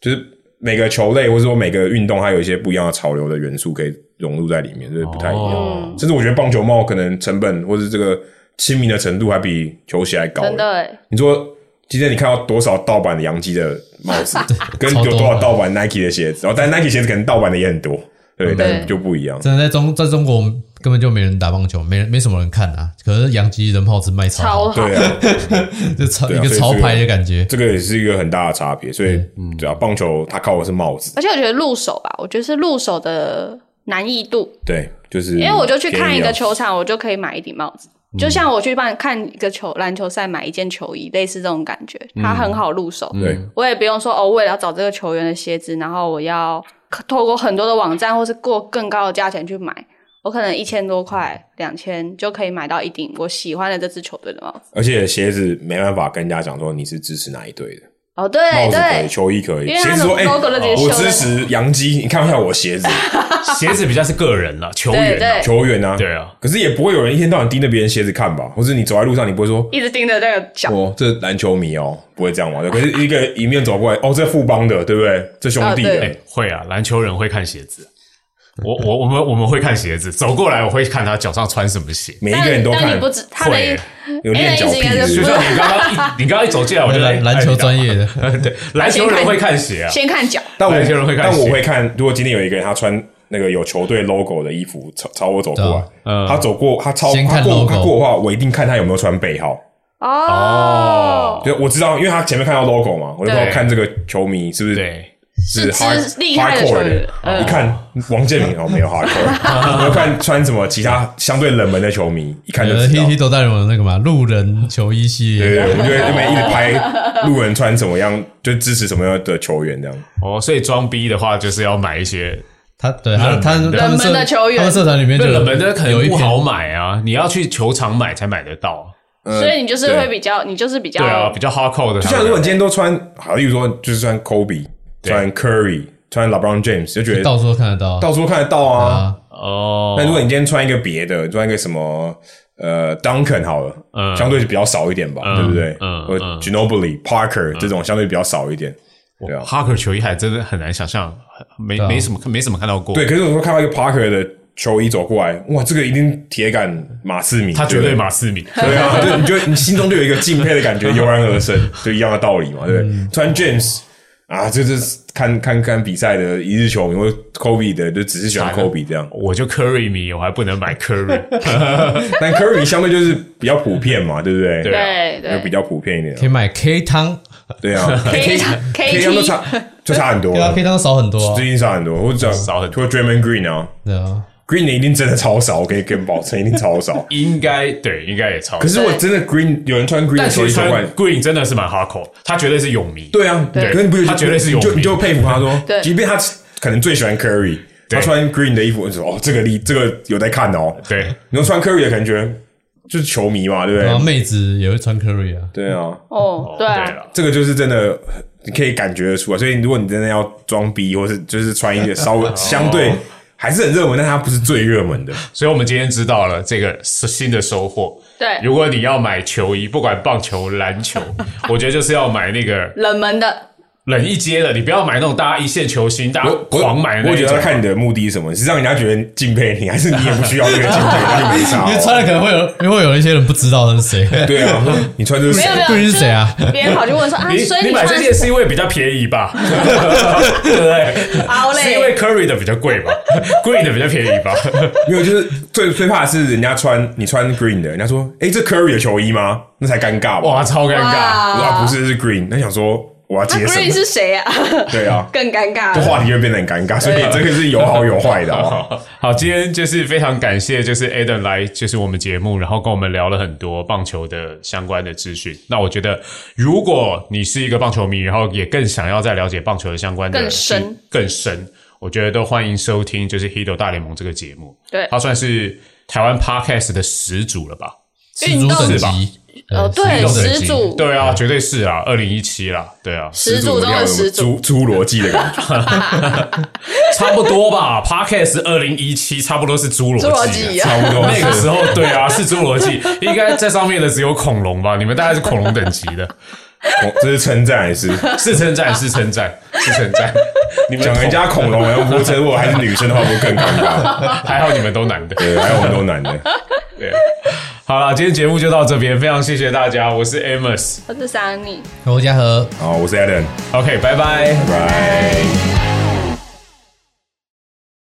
就是每个球类或者说每个运动，它有一些不一样的潮流的元素可以融入在里面，就是不太一样。哦甚至我觉得棒球帽可能成本或是这个亲民的程度还比球鞋还高。真的哎，你说今天你看到多少盗版的洋基的帽子，跟有多少盗版 Nike 的鞋子，然后但 Nike 鞋子可能盗版的也很多，对，但是就不一样。真的在中在中国根本就没人打棒球，没人没什么人看啊。可是洋基人炮子卖超超好，对，啊，就超对啊一个潮牌的感觉。这个也是一个很大的差别。所以，对啊，棒球它靠的是帽子，而且我觉得入手吧，我觉得是入手的难易度，对，就是因为我就去看一个球场，我就可以买一顶帽子。就像我去帮看一个球篮球赛，买一件球衣，类似这种感觉，它很好入手。对，我也不用说哦，为了要找这个球员的鞋子，然后我要透过很多的网站或是过更高的价钱去买，我可能一千多块、两千就可以买到一顶我喜欢的这支球队的帽子。而且鞋子没办法跟人家讲说你是支持哪一队的，哦，对帽子可以，对，球衣可以，因为它的鞋子说哎，logo 都直接我支在持洋基，你看一下我鞋子 鞋子比较是个人了，球员啊对球员啊，对啊，可是也不会有人一天到晚盯着别人鞋子看吧？或者你走在路上，你不会说一直盯着那个脚。哦，这篮球迷哦，不会这样玩的可是一个迎面走过来，哦，这富邦的，对不对？这兄弟的啊对，哎，会啊，篮球人会看鞋子。我我我们我们会看鞋子，走过来我会看他脚上穿什么鞋。每一个人都看你不，知他会有练脚屁因为意思应该是就像你刚刚一你刚刚一走进来，我就篮篮球专业的，哎 对篮球人会看鞋啊。先看脚，但我篮球人会看但我会看，如果今天有一个人他穿那个有球队 logo 的衣服朝朝我走过来对啊，嗯他走过他超他过他过的话，我一定看他有没有穿背号。哦，对，我知道，因为他前面看到 logo 嘛，我就对。看这个球迷是不是对，是是厉害的球员的。嗯一看王建民哦，没有 hardcore，我要看穿什么其他相对冷门的球迷，一看就呃知道。，T T 都带有那个嘛路人球衣系列，对对，对我就会那边一直拍路人穿什么样，就支持什么样的球员这样。哦，所以装逼的话就是要买一些他对他他冷门的他们社冷门的球员他们社团里面就那冷门的可能不好买啊，你要去球场买才买得到。所以你就是对会比较，你就是比较对啊，比较 hardcore 的。就像如果你今天都穿，好，例如说就是穿 Kobe，穿 Curry，穿 LeBron James，就觉得到处都看得到。到处都看得到啊。啊，哦，那如果你今天穿一个别的，穿一个什么呃 Duncan 好了，嗯相对比较少一点吧，嗯对不对？或嗯嗯 Ginobili、Parker 这种相对比较少一点，对啊。Parker 球衣还真的很难想象，没对啊没什么没什么看到过。对，可是我说看到一个 Parker 的球衣走过来，哇，这个一定铁杆马刺迷，他绝对不马斯米。对啊，就你就你心中就有一个敬佩的感觉油然而生，就一样的道理嘛，对不对？穿 James 啊，就是看看看比赛的一日球迷，或者 Kobe 的就只是喜欢 Kobe 这样。我就 Curry 迷，我还不能买 Curry。但 Curry 相对就是比较普遍嘛，对不对？对啊。对对。就比较普遍一点可以。买 K 汤，对啊。K 汤 K 汤都差 就差很多对啊，，K 汤少很多啊。最，近少很多，或者少很多。除了 Draymond Green 啊。对啊，，Green 的一定真的超少，我可以跟保证，一定超少。应该对，应该也超。可是我真的 Green 有人穿 Green 的但其实穿球衣走过来，Green 真的是蛮 hardcore，他绝对是泳迷。对啊，对可是你不觉得他绝对是有名你就你就佩服他说，对即便他可能最喜欢 Curry，对他穿 Green 的衣服，我就说哦，这个力这个有在看哦。对，你说穿 Curry 的感觉就是球迷嘛，对不对？然后妹子也会穿 Curry 啊，对啊，哦，对啊，对了，这个就是真的，你可以感觉得出来。所以如果你真的要装逼，或是就是穿一个稍微 相对还是很热门，但它不是最热门的。所以我们今天知道了这个是新的收获。对如果你要买球衣，不管棒球、篮球，我觉得就是要买那个冷门的，冷一阶的，你不要买那种大家一线球星，大家我我狂买的那我觉得要。看你的目的是什么，是让人家觉得敬佩你，还是你也不需要这个敬佩，那就没差因为哦。穿了可能会有，因为有一些人不知道那是谁，对啊，你穿这是谁是谁啊别人跑去问说啊，你所以你买这件是因为比较便宜吧？对不对？好嘞是因为 Curry 的比较贵吧？Green 的比较便宜吧？没有，就是最最怕的是人家穿你穿 green 的，人家说，哎、这 Curry 的球衣吗？那才尴尬吧？哇，超尴尬！哇我说啊不是是 green，那想说那我要接什 Green 么？是谁啊？对啊，更尴尬这了。话题会变得很尴尬，所以这个是有好有坏的哦。好，今天就是非常感谢，就是 Adam 来就是我们节目，然后跟我们聊了很多棒球的相关的资讯。那我觉得，如果你是一个棒球迷，然后也更想要再了解棒球的相关的更深更深，我觉得都欢迎收听就是《Hido 大联盟》这个节目。对它算是台湾 Podcast 的始祖了吧？始祖等运动级，哦，对，始祖对啊，绝对是啊，二零一七啦，对啊，始祖中的始祖。侏侏罗纪的感觉，差不多吧。Podcast 二零一七差不多是侏罗纪啊，侏罗纪啊差不多那个时候，对啊，是侏罗纪，应该在上面的只有恐龙吧？你们大概是恐龙等级的，哦这是称赞还是是称赞，是称赞，是称赞。你们讲人家恐龙，然后不称，如果还是女生的话，不更尴尬？还好，你们都男的。对，还好我们都男的。对，好了，今天节目就到这边，非常谢谢大家，我是 Amos。我是 Sunny。侯家和。好，我是 Adam，OK，拜拜。拜拜。